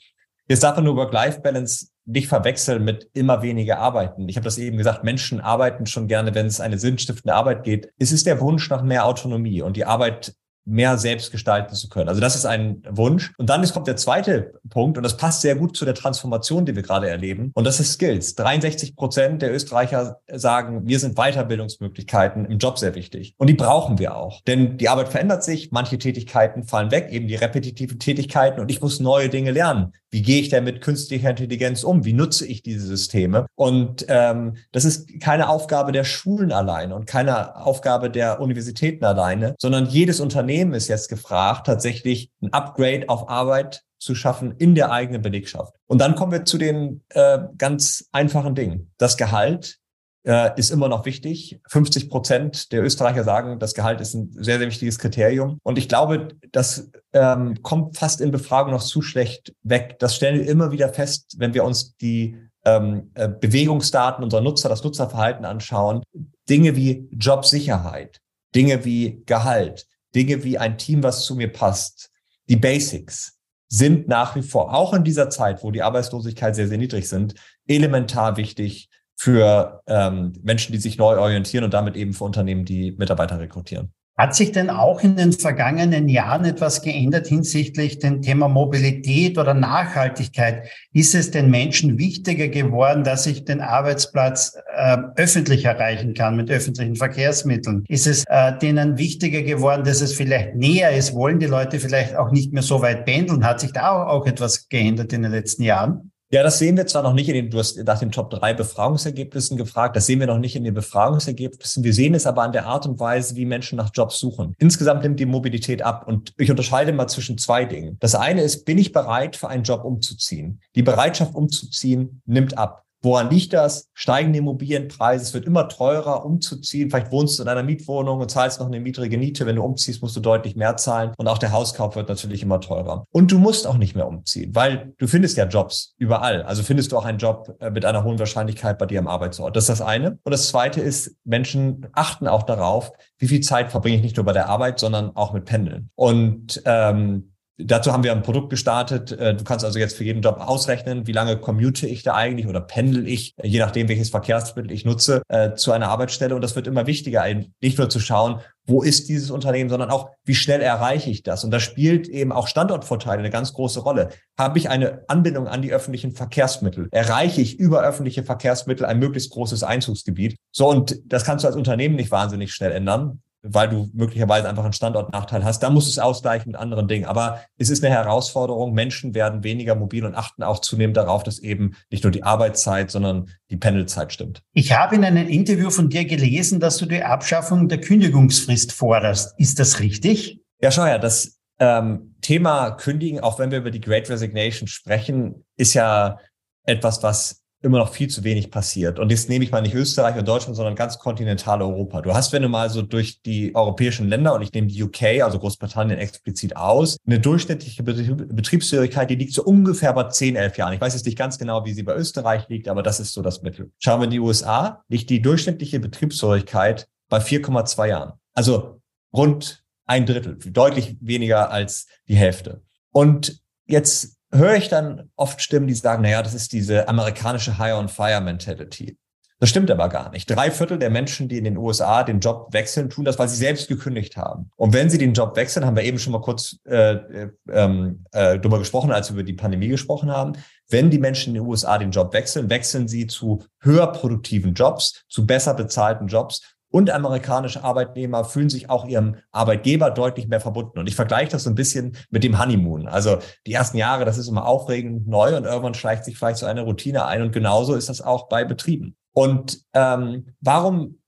Jetzt darf man nur Work-Life-Balance nicht verwechseln mit immer weniger Arbeiten. Ich habe das eben gesagt, Menschen arbeiten schon gerne, wenn es eine sinnstiftende Arbeit geht. Es ist der Wunsch nach mehr Autonomie und die Arbeit mehr selbst gestalten zu können. Also das ist ein Wunsch. Und dann kommt der zweite Punkt und das passt sehr gut zu der Transformation, die wir gerade erleben. Und das ist Skills. 63 Prozent der Österreicher sagen, mir sind Weiterbildungsmöglichkeiten im Job sehr wichtig. Und die brauchen wir auch. Denn die Arbeit verändert sich, manche Tätigkeiten fallen weg, eben die repetitiven Tätigkeiten und ich muss neue Dinge lernen. Wie gehe ich denn mit künstlicher Intelligenz um? Wie nutze ich diese Systeme? Und ähm, das ist keine Aufgabe der Schulen alleine und keine Aufgabe der Universitäten alleine, sondern jedes Unternehmen ist jetzt gefragt, tatsächlich ein Upgrade auf Arbeit zu schaffen in der eigenen Belegschaft. Und dann kommen wir zu den äh, ganz einfachen Dingen. Das Gehalt äh, ist immer noch wichtig. 50 Prozent der Österreicher sagen, das Gehalt ist ein sehr, sehr wichtiges Kriterium. Und ich glaube, das ähm, kommt fast in Befragung noch zu schlecht weg. Das stellen wir immer wieder fest, wenn wir uns die ähm, äh, Bewegungsdaten unserer Nutzer, das Nutzerverhalten anschauen. Dinge wie Jobsicherheit, Dinge wie Gehalt, Dinge wie ein Team, was zu mir passt, die Basics sind nach wie vor, auch in dieser Zeit, wo die Arbeitslosigkeit sehr, sehr niedrig sind, elementar wichtig für ähm, Menschen, die sich neu orientieren und damit eben für Unternehmen, die Mitarbeiter rekrutieren. Hat sich denn auch in den vergangenen Jahren etwas geändert hinsichtlich dem Thema Mobilität oder Nachhaltigkeit? Ist es den Menschen wichtiger geworden, dass ich den Arbeitsplatz äh, öffentlich erreichen kann mit öffentlichen Verkehrsmitteln? Ist es äh, denen wichtiger geworden, dass es vielleicht näher ist? Wollen die Leute vielleicht auch nicht mehr so weit pendeln? Hat sich da auch, auch etwas geändert in den letzten Jahren? Ja, das sehen wir zwar noch nicht in den, du hast nach den Top 3 Befragungsergebnissen gefragt, das sehen wir noch nicht in den Befragungsergebnissen. Wir sehen es aber an der Art und Weise, wie Menschen nach Jobs suchen. Insgesamt nimmt die Mobilität ab und ich unterscheide mal zwischen zwei Dingen. Das eine ist, bin ich bereit, für einen Job umzuziehen? Die Bereitschaft umzuziehen nimmt ab. Woran liegt das? Steigende Immobilienpreise, es wird immer teurer umzuziehen. Vielleicht wohnst du in einer Mietwohnung und zahlst noch eine niedrige Miete. Wenn du umziehst, musst du deutlich mehr zahlen. Und auch der Hauskauf wird natürlich immer teurer. Und du musst auch nicht mehr umziehen, weil du findest ja Jobs überall. Also findest du auch einen Job äh, mit einer hohen Wahrscheinlichkeit bei dir am Arbeitsort. Das ist das eine. Und das zweite ist, Menschen achten auch darauf, wie viel Zeit verbringe ich nicht nur bei der Arbeit, sondern auch mit Pendeln. Und ähm, Dazu haben wir ein Produkt gestartet. Äh, du kannst also jetzt für jeden Job ausrechnen, wie lange commute ich da eigentlich oder pendel ich, je nachdem, welches Verkehrsmittel ich nutze, äh, zu einer Arbeitsstelle. Und das wird immer wichtiger, nicht nur zu schauen, wo ist dieses Unternehmen, sondern auch, wie schnell erreiche ich das? Und da spielt eben auch Standortvorteile eine ganz große Rolle. Habe ich eine Anbindung an die öffentlichen Verkehrsmittel? Erreiche ich über öffentliche Verkehrsmittel ein möglichst großes Einzugsgebiet? So, und das kannst du als Unternehmen nicht wahnsinnig schnell ändern weil du möglicherweise einfach einen Standortnachteil hast. Da musst du es ausgleichen mit anderen Dingen. Aber es ist eine Herausforderung. Menschen werden weniger mobil und achten auch zunehmend darauf, dass eben nicht nur die Arbeitszeit, sondern die Pendelzeit stimmt. Ich habe in einem Interview von dir gelesen, dass du die Abschaffung der Kündigungsfrist forderst. Ist das richtig? Ja, schau her, das ähm, Thema Kündigen, auch wenn wir über die Great Resignation sprechen, ist ja etwas, was immer noch viel zu wenig passiert. Und jetzt nehme ich mal nicht Österreich und Deutschland, sondern ganz Europa. Du hast, wenn du mal so durch die europäischen Länder, und ich nehme die UK, also Großbritannien explizit aus, eine durchschnittliche Betriebshörigkeit, die liegt so ungefähr bei 10, 11 Jahren. Ich weiß jetzt nicht ganz genau, wie sie bei Österreich liegt, aber das ist so das Mittel. Schauen wir in die USA, liegt die durchschnittliche Betriebshörigkeit bei 4,2 Jahren. Also rund ein Drittel, deutlich weniger als die Hälfte. Und jetzt höre ich dann oft Stimmen, die sagen, naja, das ist diese amerikanische Hire-on-Fire-Mentality. Das stimmt aber gar nicht. Drei Viertel der Menschen, die in den USA den Job wechseln, tun das, weil sie selbst gekündigt haben. Und wenn sie den Job wechseln, haben wir eben schon mal kurz äh, äh, ähm, äh, darüber gesprochen, als wir über die Pandemie gesprochen haben. Wenn die Menschen in den USA den Job wechseln, wechseln sie zu höher produktiven Jobs, zu besser bezahlten Jobs und amerikanische Arbeitnehmer fühlen sich auch ihrem Arbeitgeber deutlich mehr verbunden. Und ich vergleiche das so ein bisschen mit dem Honeymoon. Also die ersten Jahre, das ist immer aufregend neu und irgendwann schleicht sich vielleicht so eine Routine ein. Und genauso ist das auch bei Betrieben. Und ähm, warum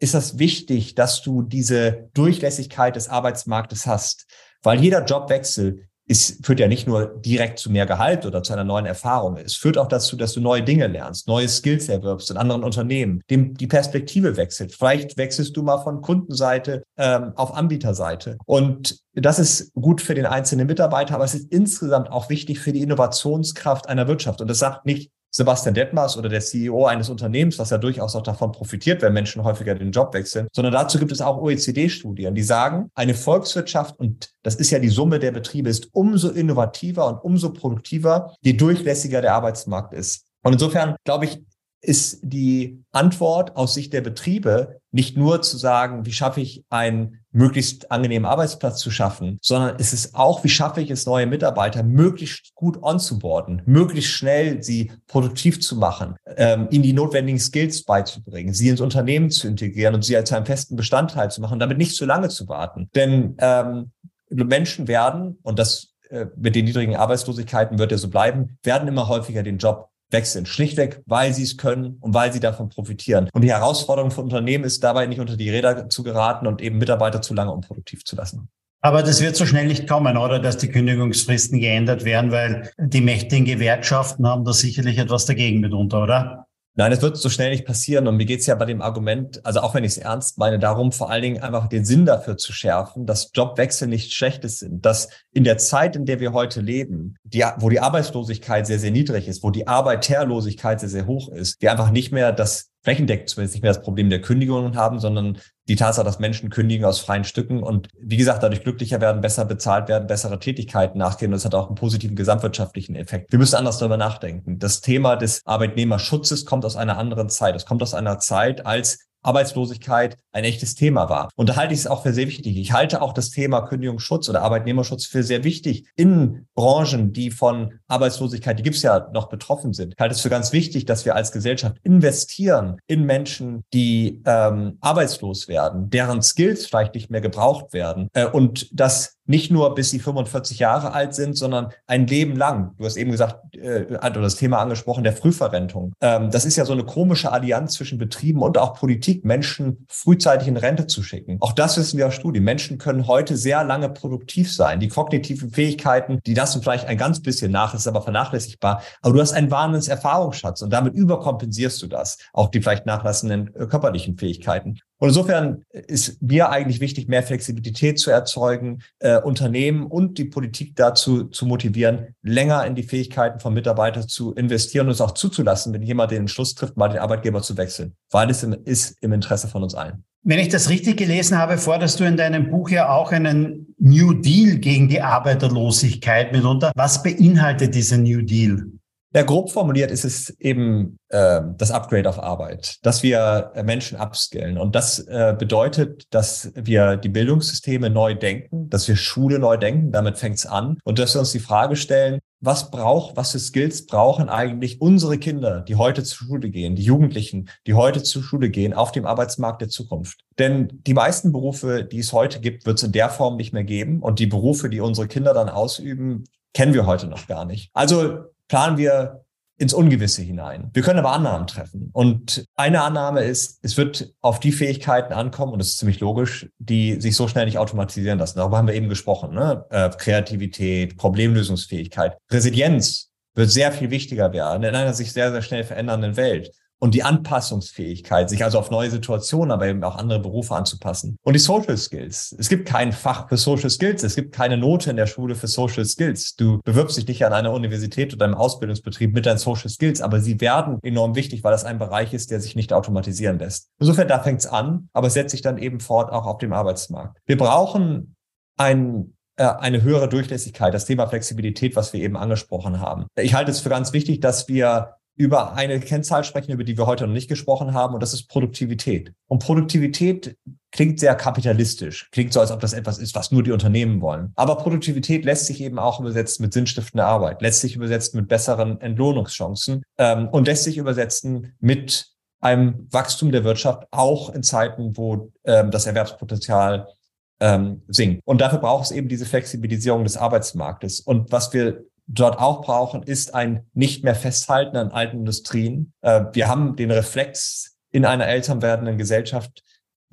ist das wichtig, dass du diese Durchlässigkeit des Arbeitsmarktes hast? Weil jeder Jobwechsel es führt ja nicht nur direkt zu mehr Gehalt oder zu einer neuen Erfahrung. Es führt auch dazu, dass du neue Dinge lernst, neue Skills erwirbst in anderen Unternehmen, dem die Perspektive wechselt. Vielleicht wechselst du mal von Kundenseite ähm, auf Anbieterseite. Und das ist gut für den einzelnen Mitarbeiter, aber es ist insgesamt auch wichtig für die Innovationskraft einer Wirtschaft. Und das sagt nicht Sebastian Detmers oder der CEO eines Unternehmens, was ja durchaus auch davon profitiert, wenn Menschen häufiger den Job wechseln, sondern dazu gibt es auch OECD-Studien, die sagen, eine Volkswirtschaft, und das ist ja die Summe der Betriebe, ist umso innovativer und umso produktiver, je durchlässiger der Arbeitsmarkt ist. Und insofern, glaube ich, ist die Antwort aus Sicht der Betriebe nicht nur zu sagen, wie schaffe ich einen möglichst angenehmen Arbeitsplatz zu schaffen, sondern es ist auch, wie schaffe ich es, neue Mitarbeiter möglichst gut onzuboarden, möglichst schnell sie produktiv zu machen, ähm, ihnen die notwendigen Skills beizubringen, sie ins Unternehmen zu integrieren und sie als einen festen Bestandteil zu machen, damit nicht zu lange zu warten. Denn ähm, Menschen werden, und das äh, mit den niedrigen Arbeitslosigkeiten wird ja so bleiben, werden immer häufiger den Job wechseln. Schlichtweg, weil sie es können und weil sie davon profitieren. Und die Herausforderung von Unternehmen ist dabei nicht unter die Räder zu geraten und eben Mitarbeiter zu lange unproduktiv zu lassen. Aber das wird so schnell nicht kommen, oder? Dass die Kündigungsfristen geändert werden, weil die mächtigen Gewerkschaften haben da sicherlich etwas dagegen mitunter, oder? Nein, es wird so schnell nicht passieren. Und mir geht es ja bei dem Argument, also auch wenn ich es ernst meine, darum, vor allen Dingen einfach den Sinn dafür zu schärfen, dass Jobwechsel nichts Schlechtes sind. Dass in der Zeit, in der wir heute leben, die, wo die Arbeitslosigkeit sehr, sehr niedrig ist, wo die Arbeiterlosigkeit sehr, sehr hoch ist, wir einfach nicht mehr das flächendeckend zumindest nicht mehr das Problem der Kündigungen haben, sondern die Tatsache, dass Menschen kündigen aus freien Stücken und wie gesagt, dadurch glücklicher werden, besser bezahlt werden, bessere Tätigkeiten nachgehen. Und das hat auch einen positiven gesamtwirtschaftlichen Effekt. Wir müssen anders darüber nachdenken. Das Thema des Arbeitnehmerschutzes kommt aus einer anderen Zeit. Es kommt aus einer Zeit, als Arbeitslosigkeit ein echtes Thema war. Und da halte ich es auch für sehr wichtig. Ich halte auch das Thema Kündigungsschutz oder Arbeitnehmerschutz für sehr wichtig in Branchen, die von Arbeitslosigkeit, die gibt es ja noch betroffen sind. Ich halte es für ganz wichtig, dass wir als Gesellschaft investieren in Menschen, die ähm, arbeitslos werden, deren Skills vielleicht nicht mehr gebraucht werden äh, und dass nicht nur bis sie 45 Jahre alt sind, sondern ein Leben lang. Du hast eben gesagt, äh, oder das Thema angesprochen, der Frühverrentung. Ähm, das ist ja so eine komische Allianz zwischen Betrieben und auch Politik, Menschen frühzeitig in Rente zu schicken. Auch das wissen wir aus Studien. Menschen können heute sehr lange produktiv sein. Die kognitiven Fähigkeiten, die lassen vielleicht ein ganz bisschen nach, ist aber vernachlässigbar. Aber du hast einen wahnsinns Erfahrungsschatz und damit überkompensierst du das. Auch die vielleicht nachlassenden äh, körperlichen Fähigkeiten. Und insofern ist mir eigentlich wichtig, mehr Flexibilität zu erzeugen, äh, Unternehmen und die Politik dazu zu motivieren, länger in die Fähigkeiten von Mitarbeitern zu investieren und es auch zuzulassen, wenn jemand den Entschluss trifft, mal den Arbeitgeber zu wechseln, weil es im, ist im Interesse von uns allen. Wenn ich das richtig gelesen habe, forderst du in deinem Buch ja auch einen New Deal gegen die Arbeiterlosigkeit mitunter. Was beinhaltet dieser New Deal? Ja, grob formuliert ist es eben äh, das Upgrade auf Arbeit, dass wir äh, Menschen upskillen. Und das äh, bedeutet, dass wir die Bildungssysteme neu denken, dass wir Schule neu denken, damit fängt es an. Und dass wir uns die Frage stellen, was braucht, was für Skills brauchen eigentlich unsere Kinder, die heute zur Schule gehen, die Jugendlichen, die heute zur Schule gehen, auf dem Arbeitsmarkt der Zukunft? Denn die meisten Berufe, die es heute gibt, wird es in der Form nicht mehr geben. Und die Berufe, die unsere Kinder dann ausüben, kennen wir heute noch gar nicht. Also planen wir ins Ungewisse hinein. Wir können aber Annahmen treffen. Und eine Annahme ist, es wird auf die Fähigkeiten ankommen, und das ist ziemlich logisch, die sich so schnell nicht automatisieren lassen. Darüber haben wir eben gesprochen. Ne? Äh, Kreativität, Problemlösungsfähigkeit, Resilienz wird sehr viel wichtiger werden in einer sich sehr, sehr schnell verändernden Welt und die Anpassungsfähigkeit, sich also auf neue Situationen, aber eben auch andere Berufe anzupassen. Und die Social Skills. Es gibt kein Fach für Social Skills. Es gibt keine Note in der Schule für Social Skills. Du bewirbst dich nicht an einer Universität oder einem Ausbildungsbetrieb mit deinen Social Skills, aber sie werden enorm wichtig, weil das ein Bereich ist, der sich nicht automatisieren lässt. Insofern, da fängt es an, aber setzt sich dann eben fort auch auf dem Arbeitsmarkt. Wir brauchen ein äh, eine höhere Durchlässigkeit, das Thema Flexibilität, was wir eben angesprochen haben. Ich halte es für ganz wichtig, dass wir über eine Kennzahl sprechen, über die wir heute noch nicht gesprochen haben, und das ist Produktivität. Und Produktivität klingt sehr kapitalistisch, klingt so, als ob das etwas ist, was nur die Unternehmen wollen. Aber Produktivität lässt sich eben auch übersetzen mit sinnstiftender Arbeit, lässt sich übersetzen mit besseren Entlohnungschancen ähm, und lässt sich übersetzen mit einem Wachstum der Wirtschaft, auch in Zeiten, wo ähm, das Erwerbspotenzial ähm, sinkt. Und dafür braucht es eben diese Flexibilisierung des Arbeitsmarktes. Und was wir dort auch brauchen, ist ein nicht mehr Festhalten an alten Industrien. Äh, wir haben den Reflex in einer älter werdenden Gesellschaft,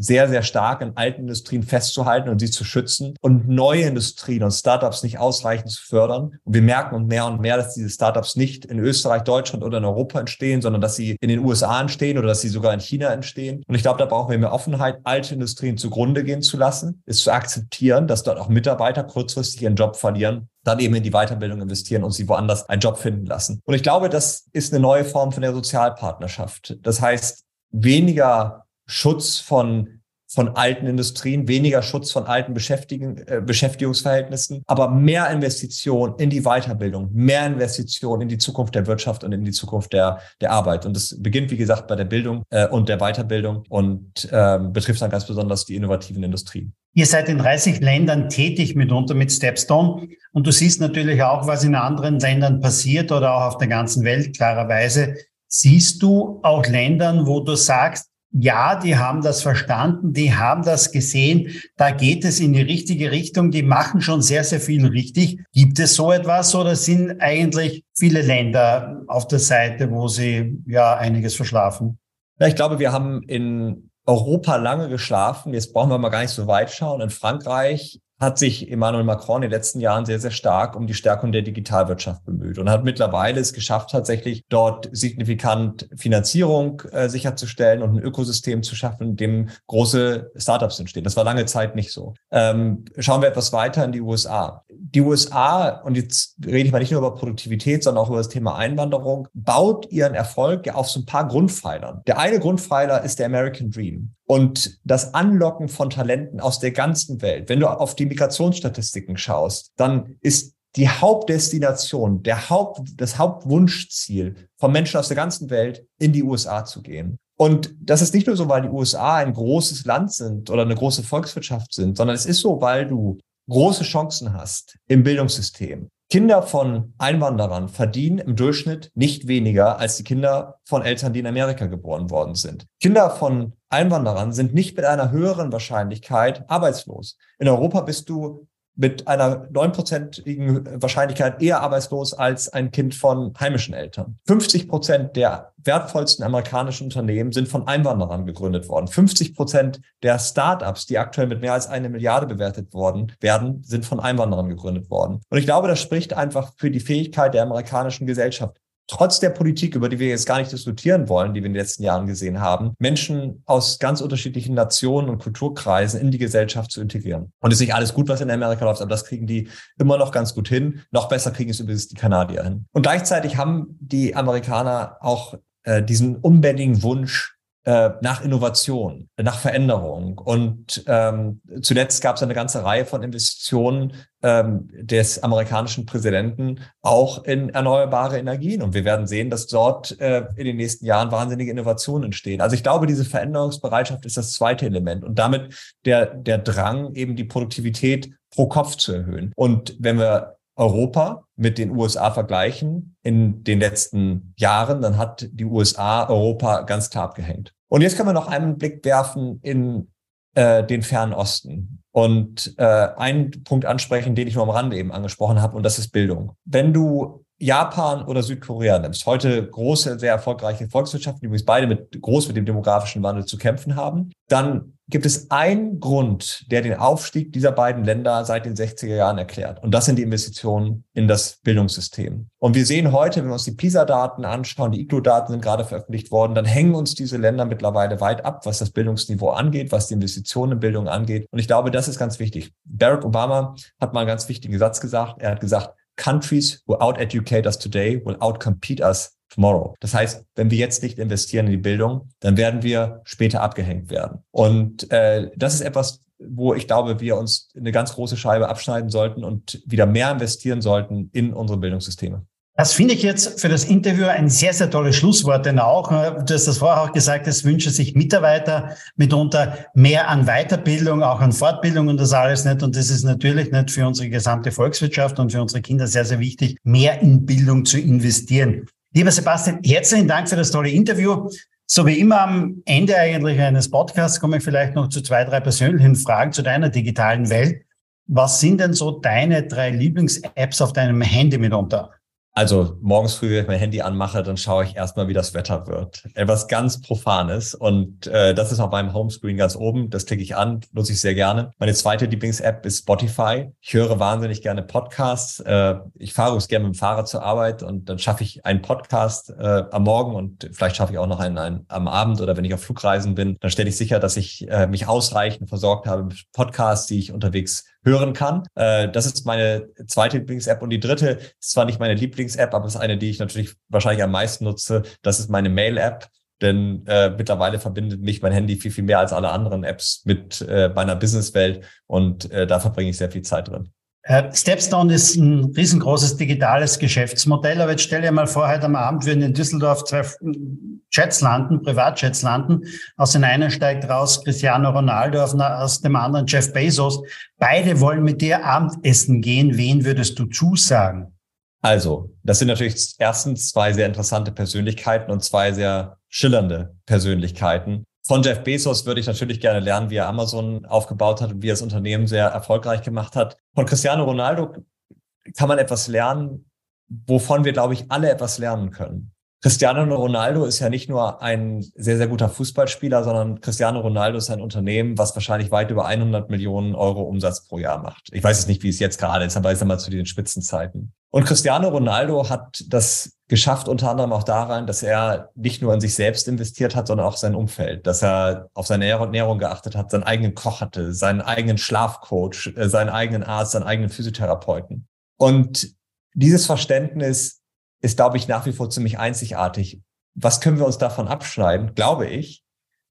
sehr, sehr stark in alten Industrien festzuhalten und sie zu schützen und neue Industrien und Startups nicht ausreichend zu fördern. Und wir merken mehr und mehr, dass diese Startups nicht in Österreich, Deutschland oder in Europa entstehen, sondern dass sie in den USA entstehen oder dass sie sogar in China entstehen. Und ich glaube, da brauchen wir mehr Offenheit, alte Industrien zugrunde gehen zu lassen, es zu akzeptieren, dass dort auch Mitarbeiter kurzfristig ihren Job verlieren dann eben in die Weiterbildung investieren und sie woanders einen Job finden lassen. Und ich glaube, das ist eine neue Form von der Sozialpartnerschaft. Das heißt, weniger Schutz von von alten Industrien, weniger Schutz von alten Beschäftigen, äh, Beschäftigungsverhältnissen, aber mehr Investition in die Weiterbildung, mehr Investition in die Zukunft der Wirtschaft und in die Zukunft der, der Arbeit. Und das beginnt, wie gesagt, bei der Bildung äh, und der Weiterbildung und äh, betrifft dann ganz besonders die innovativen Industrien. Ihr seid in 30 Ländern tätig mitunter mit Stepstone und du siehst natürlich auch, was in anderen Ländern passiert oder auch auf der ganzen Welt klarerweise. Siehst du auch Ländern, wo du sagst, ja, die haben das verstanden, die haben das gesehen, da geht es in die richtige Richtung, die machen schon sehr, sehr viel richtig. Gibt es so etwas oder sind eigentlich viele Länder auf der Seite, wo sie ja einiges verschlafen? Ja, ich glaube, wir haben in Europa lange geschlafen. Jetzt brauchen wir mal gar nicht so weit schauen. In Frankreich hat sich Emmanuel Macron in den letzten Jahren sehr, sehr stark um die Stärkung der Digitalwirtschaft bemüht und hat mittlerweile es geschafft, tatsächlich dort signifikant Finanzierung äh, sicherzustellen und ein Ökosystem zu schaffen, in dem große Startups entstehen. Das war lange Zeit nicht so. Ähm, schauen wir etwas weiter in die USA. Die USA, und jetzt rede ich mal nicht nur über Produktivität, sondern auch über das Thema Einwanderung, baut ihren Erfolg ja auf so ein paar Grundpfeilern. Der eine Grundpfeiler ist der American Dream. Und das Anlocken von Talenten aus der ganzen Welt, wenn du auf die Migrationsstatistiken schaust, dann ist die Hauptdestination, der Haupt, das Hauptwunschziel von Menschen aus der ganzen Welt in die USA zu gehen. Und das ist nicht nur so, weil die USA ein großes Land sind oder eine große Volkswirtschaft sind, sondern es ist so, weil du große Chancen hast im Bildungssystem. Kinder von Einwanderern verdienen im Durchschnitt nicht weniger als die Kinder von Eltern, die in Amerika geboren worden sind. Kinder von Einwanderern sind nicht mit einer höheren Wahrscheinlichkeit arbeitslos. In Europa bist du mit einer neunprozentigen Wahrscheinlichkeit eher arbeitslos als ein Kind von heimischen Eltern. 50 Prozent der wertvollsten amerikanischen Unternehmen sind von Einwanderern gegründet worden. 50 Prozent der Startups, die aktuell mit mehr als eine Milliarde bewertet worden werden, sind von Einwanderern gegründet worden. Und ich glaube, das spricht einfach für die Fähigkeit der amerikanischen Gesellschaft, trotz der Politik, über die wir jetzt gar nicht diskutieren wollen, die wir in den letzten Jahren gesehen haben, Menschen aus ganz unterschiedlichen Nationen und Kulturkreisen in die Gesellschaft zu integrieren. Und es ist nicht alles gut, was in Amerika läuft, aber das kriegen die immer noch ganz gut hin. Noch besser kriegen es übrigens die Kanadier hin. Und gleichzeitig haben die Amerikaner auch äh, diesen unbändigen Wunsch, äh, nach Innovation, nach Veränderung. Und ähm, zuletzt gab es eine ganze Reihe von Investitionen ähm, des amerikanischen Präsidenten auch in erneuerbare Energien. Und wir werden sehen, dass dort äh, in den nächsten Jahren wahnsinnige Innovationen entstehen. Also ich glaube, diese Veränderungsbereitschaft ist das zweite Element und damit der, der Drang, eben die Produktivität pro Kopf zu erhöhen. Und wenn wir Europa mit den USA vergleichen in den letzten Jahren, dann hat die USA Europa ganz klar abgehängt. Und jetzt können wir noch einen Blick werfen in äh, den fernen Osten und äh, einen Punkt ansprechen, den ich nur am Rande eben angesprochen habe, und das ist Bildung. Wenn du Japan oder Südkorea nimmst, heute große, sehr erfolgreiche Volkswirtschaften, die übrigens beide mit groß mit dem demografischen Wandel zu kämpfen haben, dann gibt es einen Grund, der den Aufstieg dieser beiden Länder seit den 60er Jahren erklärt. Und das sind die Investitionen in das Bildungssystem. Und wir sehen heute, wenn wir uns die PISA-Daten anschauen, die IGLO-Daten sind gerade veröffentlicht worden, dann hängen uns diese Länder mittlerweile weit ab, was das Bildungsniveau angeht, was die Investitionen in Bildung angeht. Und ich glaube, das ist ganz wichtig. Barack Obama hat mal einen ganz wichtigen Satz gesagt. Er hat gesagt, countries who out-educate us today will outcompete us tomorrow. Das heißt, wenn wir jetzt nicht investieren in die Bildung, dann werden wir später abgehängt werden. Und äh, das ist etwas, wo ich glaube, wir uns eine ganz große Scheibe abschneiden sollten und wieder mehr investieren sollten in unsere Bildungssysteme. Das finde ich jetzt für das Interview ein sehr, sehr tolles Schlusswort, denn auch, du hast das vorher auch gesagt, es wünsche sich Mitarbeiter mitunter mehr an Weiterbildung, auch an Fortbildung und das alles nicht. Und das ist natürlich nicht für unsere gesamte Volkswirtschaft und für unsere Kinder sehr, sehr wichtig, mehr in Bildung zu investieren. Lieber Sebastian, herzlichen Dank für das tolle Interview. So wie immer am Ende eigentlich eines Podcasts komme ich vielleicht noch zu zwei, drei persönlichen Fragen zu deiner digitalen Welt. Was sind denn so deine drei Lieblings-Apps auf deinem Handy mitunter? Also morgens früh, wenn ich mein Handy anmache, dann schaue ich erstmal, wie das Wetter wird. Etwas ganz Profanes. Und äh, das ist auf meinem Homescreen ganz oben. Das klicke ich an, nutze ich sehr gerne. Meine zweite Lieblings-App ist Spotify. Ich höre wahnsinnig gerne Podcasts. Äh, ich fahre es gerne mit dem Fahrrad zur Arbeit und dann schaffe ich einen Podcast äh, am Morgen und vielleicht schaffe ich auch noch einen, einen am Abend oder wenn ich auf Flugreisen bin, dann stelle ich sicher, dass ich äh, mich ausreichend versorgt habe mit Podcasts, die ich unterwegs hören kann. Äh, das ist meine zweite Lieblings-App. Und die dritte ist zwar nicht meine Lieblings-App, aber ist eine, die ich natürlich wahrscheinlich am meisten nutze. Das ist meine Mail-App. Denn äh, mittlerweile verbindet mich mein Handy viel, viel mehr als alle anderen Apps mit äh, meiner Businesswelt. Und äh, da verbringe ich sehr viel Zeit drin. Äh, Stepstone ist ein riesengroßes digitales Geschäftsmodell, aber jetzt stell dir mal vor, heute am Abend würden in Düsseldorf zwei Jets landen, Privatjets landen. Aus den einen steigt raus Cristiano Ronaldo, aus dem anderen Jeff Bezos. Beide wollen mit dir Abendessen gehen. Wen würdest du zusagen? Also, das sind natürlich erstens zwei sehr interessante Persönlichkeiten und zwei sehr schillernde Persönlichkeiten. Von Jeff Bezos würde ich natürlich gerne lernen, wie er Amazon aufgebaut hat und wie er das Unternehmen sehr erfolgreich gemacht hat. Von Cristiano Ronaldo kann man etwas lernen, wovon wir, glaube ich, alle etwas lernen können. Cristiano Ronaldo ist ja nicht nur ein sehr, sehr guter Fußballspieler, sondern Cristiano Ronaldo ist ein Unternehmen, was wahrscheinlich weit über 100 Millionen Euro Umsatz pro Jahr macht. Ich weiß jetzt nicht, wie es jetzt gerade ist, aber ist einmal zu den Spitzenzeiten. Und Cristiano Ronaldo hat das geschafft, unter anderem auch daran, dass er nicht nur an sich selbst investiert hat, sondern auch sein Umfeld, dass er auf seine Ernährung geachtet hat, seinen eigenen Koch hatte, seinen eigenen Schlafcoach, äh, seinen eigenen Arzt, seinen eigenen Physiotherapeuten. Und dieses Verständnis ist, glaube ich, nach wie vor ziemlich einzigartig. Was können wir uns davon abschneiden? Glaube ich,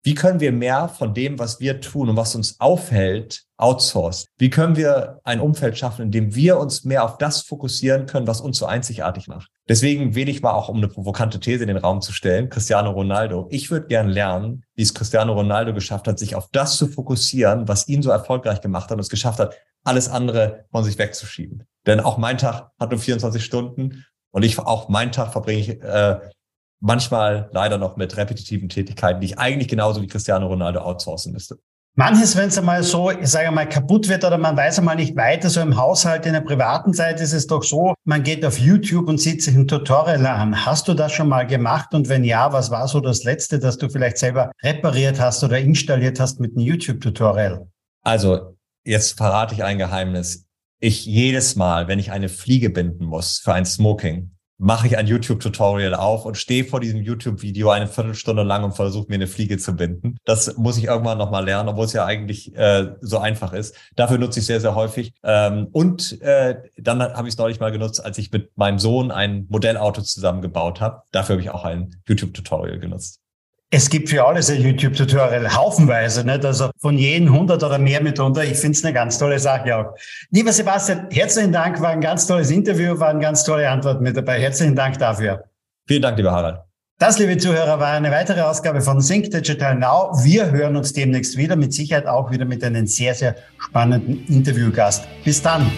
wie können wir mehr von dem, was wir tun und was uns aufhält, outsourcen? Wie können wir ein Umfeld schaffen, in dem wir uns mehr auf das fokussieren können, was uns so einzigartig macht? Deswegen wähle ich mal auch, um eine provokante These in den Raum zu stellen, Cristiano Ronaldo. Ich würde gern lernen, wie es Cristiano Ronaldo geschafft hat, sich auf das zu fokussieren, was ihn so erfolgreich gemacht hat und es geschafft hat, alles andere von sich wegzuschieben. Denn auch mein Tag hat nur 24 Stunden und ich auch meinen Tag verbringe ich äh, manchmal leider noch mit repetitiven Tätigkeiten, die ich eigentlich genauso wie Cristiano Ronaldo outsourcen müsste. Manches, wenn es einmal so, ich sage mal, kaputt wird oder man weiß einmal nicht weiter, so im Haushalt, in der privaten Zeit ist es doch so, man geht auf YouTube und sieht sich ein Tutorial an. Hast du das schon mal gemacht? Und wenn ja, was war so das Letzte, das du vielleicht selber repariert hast oder installiert hast mit einem YouTube-Tutorial? Also, jetzt verrate ich ein Geheimnis. Ich jedes Mal, wenn ich eine Fliege binden muss für ein Smoking, mache ich ein YouTube-Tutorial auf und stehe vor diesem YouTube-Video eine Viertelstunde lang und versuche mir eine Fliege zu binden. Das muss ich irgendwann nochmal lernen, obwohl es ja eigentlich äh, so einfach ist. Dafür nutze ich sehr, sehr häufig. Ähm, und äh, dann habe ich es neulich mal genutzt, als ich mit meinem Sohn ein Modellauto zusammengebaut habe. Dafür habe ich auch ein YouTube-Tutorial genutzt. Es gibt für alles ein YouTube-Tutorial, haufenweise, nicht? Also von jedem 100 oder mehr mitunter. Ich finde es eine ganz tolle Sache auch. Lieber Sebastian, herzlichen Dank, war ein ganz tolles Interview, waren ganz tolle Antworten mit dabei. Herzlichen Dank dafür. Vielen Dank, lieber Harald. Das, liebe Zuhörer, war eine weitere Ausgabe von Sync Digital Now. Wir hören uns demnächst wieder, mit Sicherheit auch wieder mit einem sehr, sehr spannenden Interviewgast. Bis dann.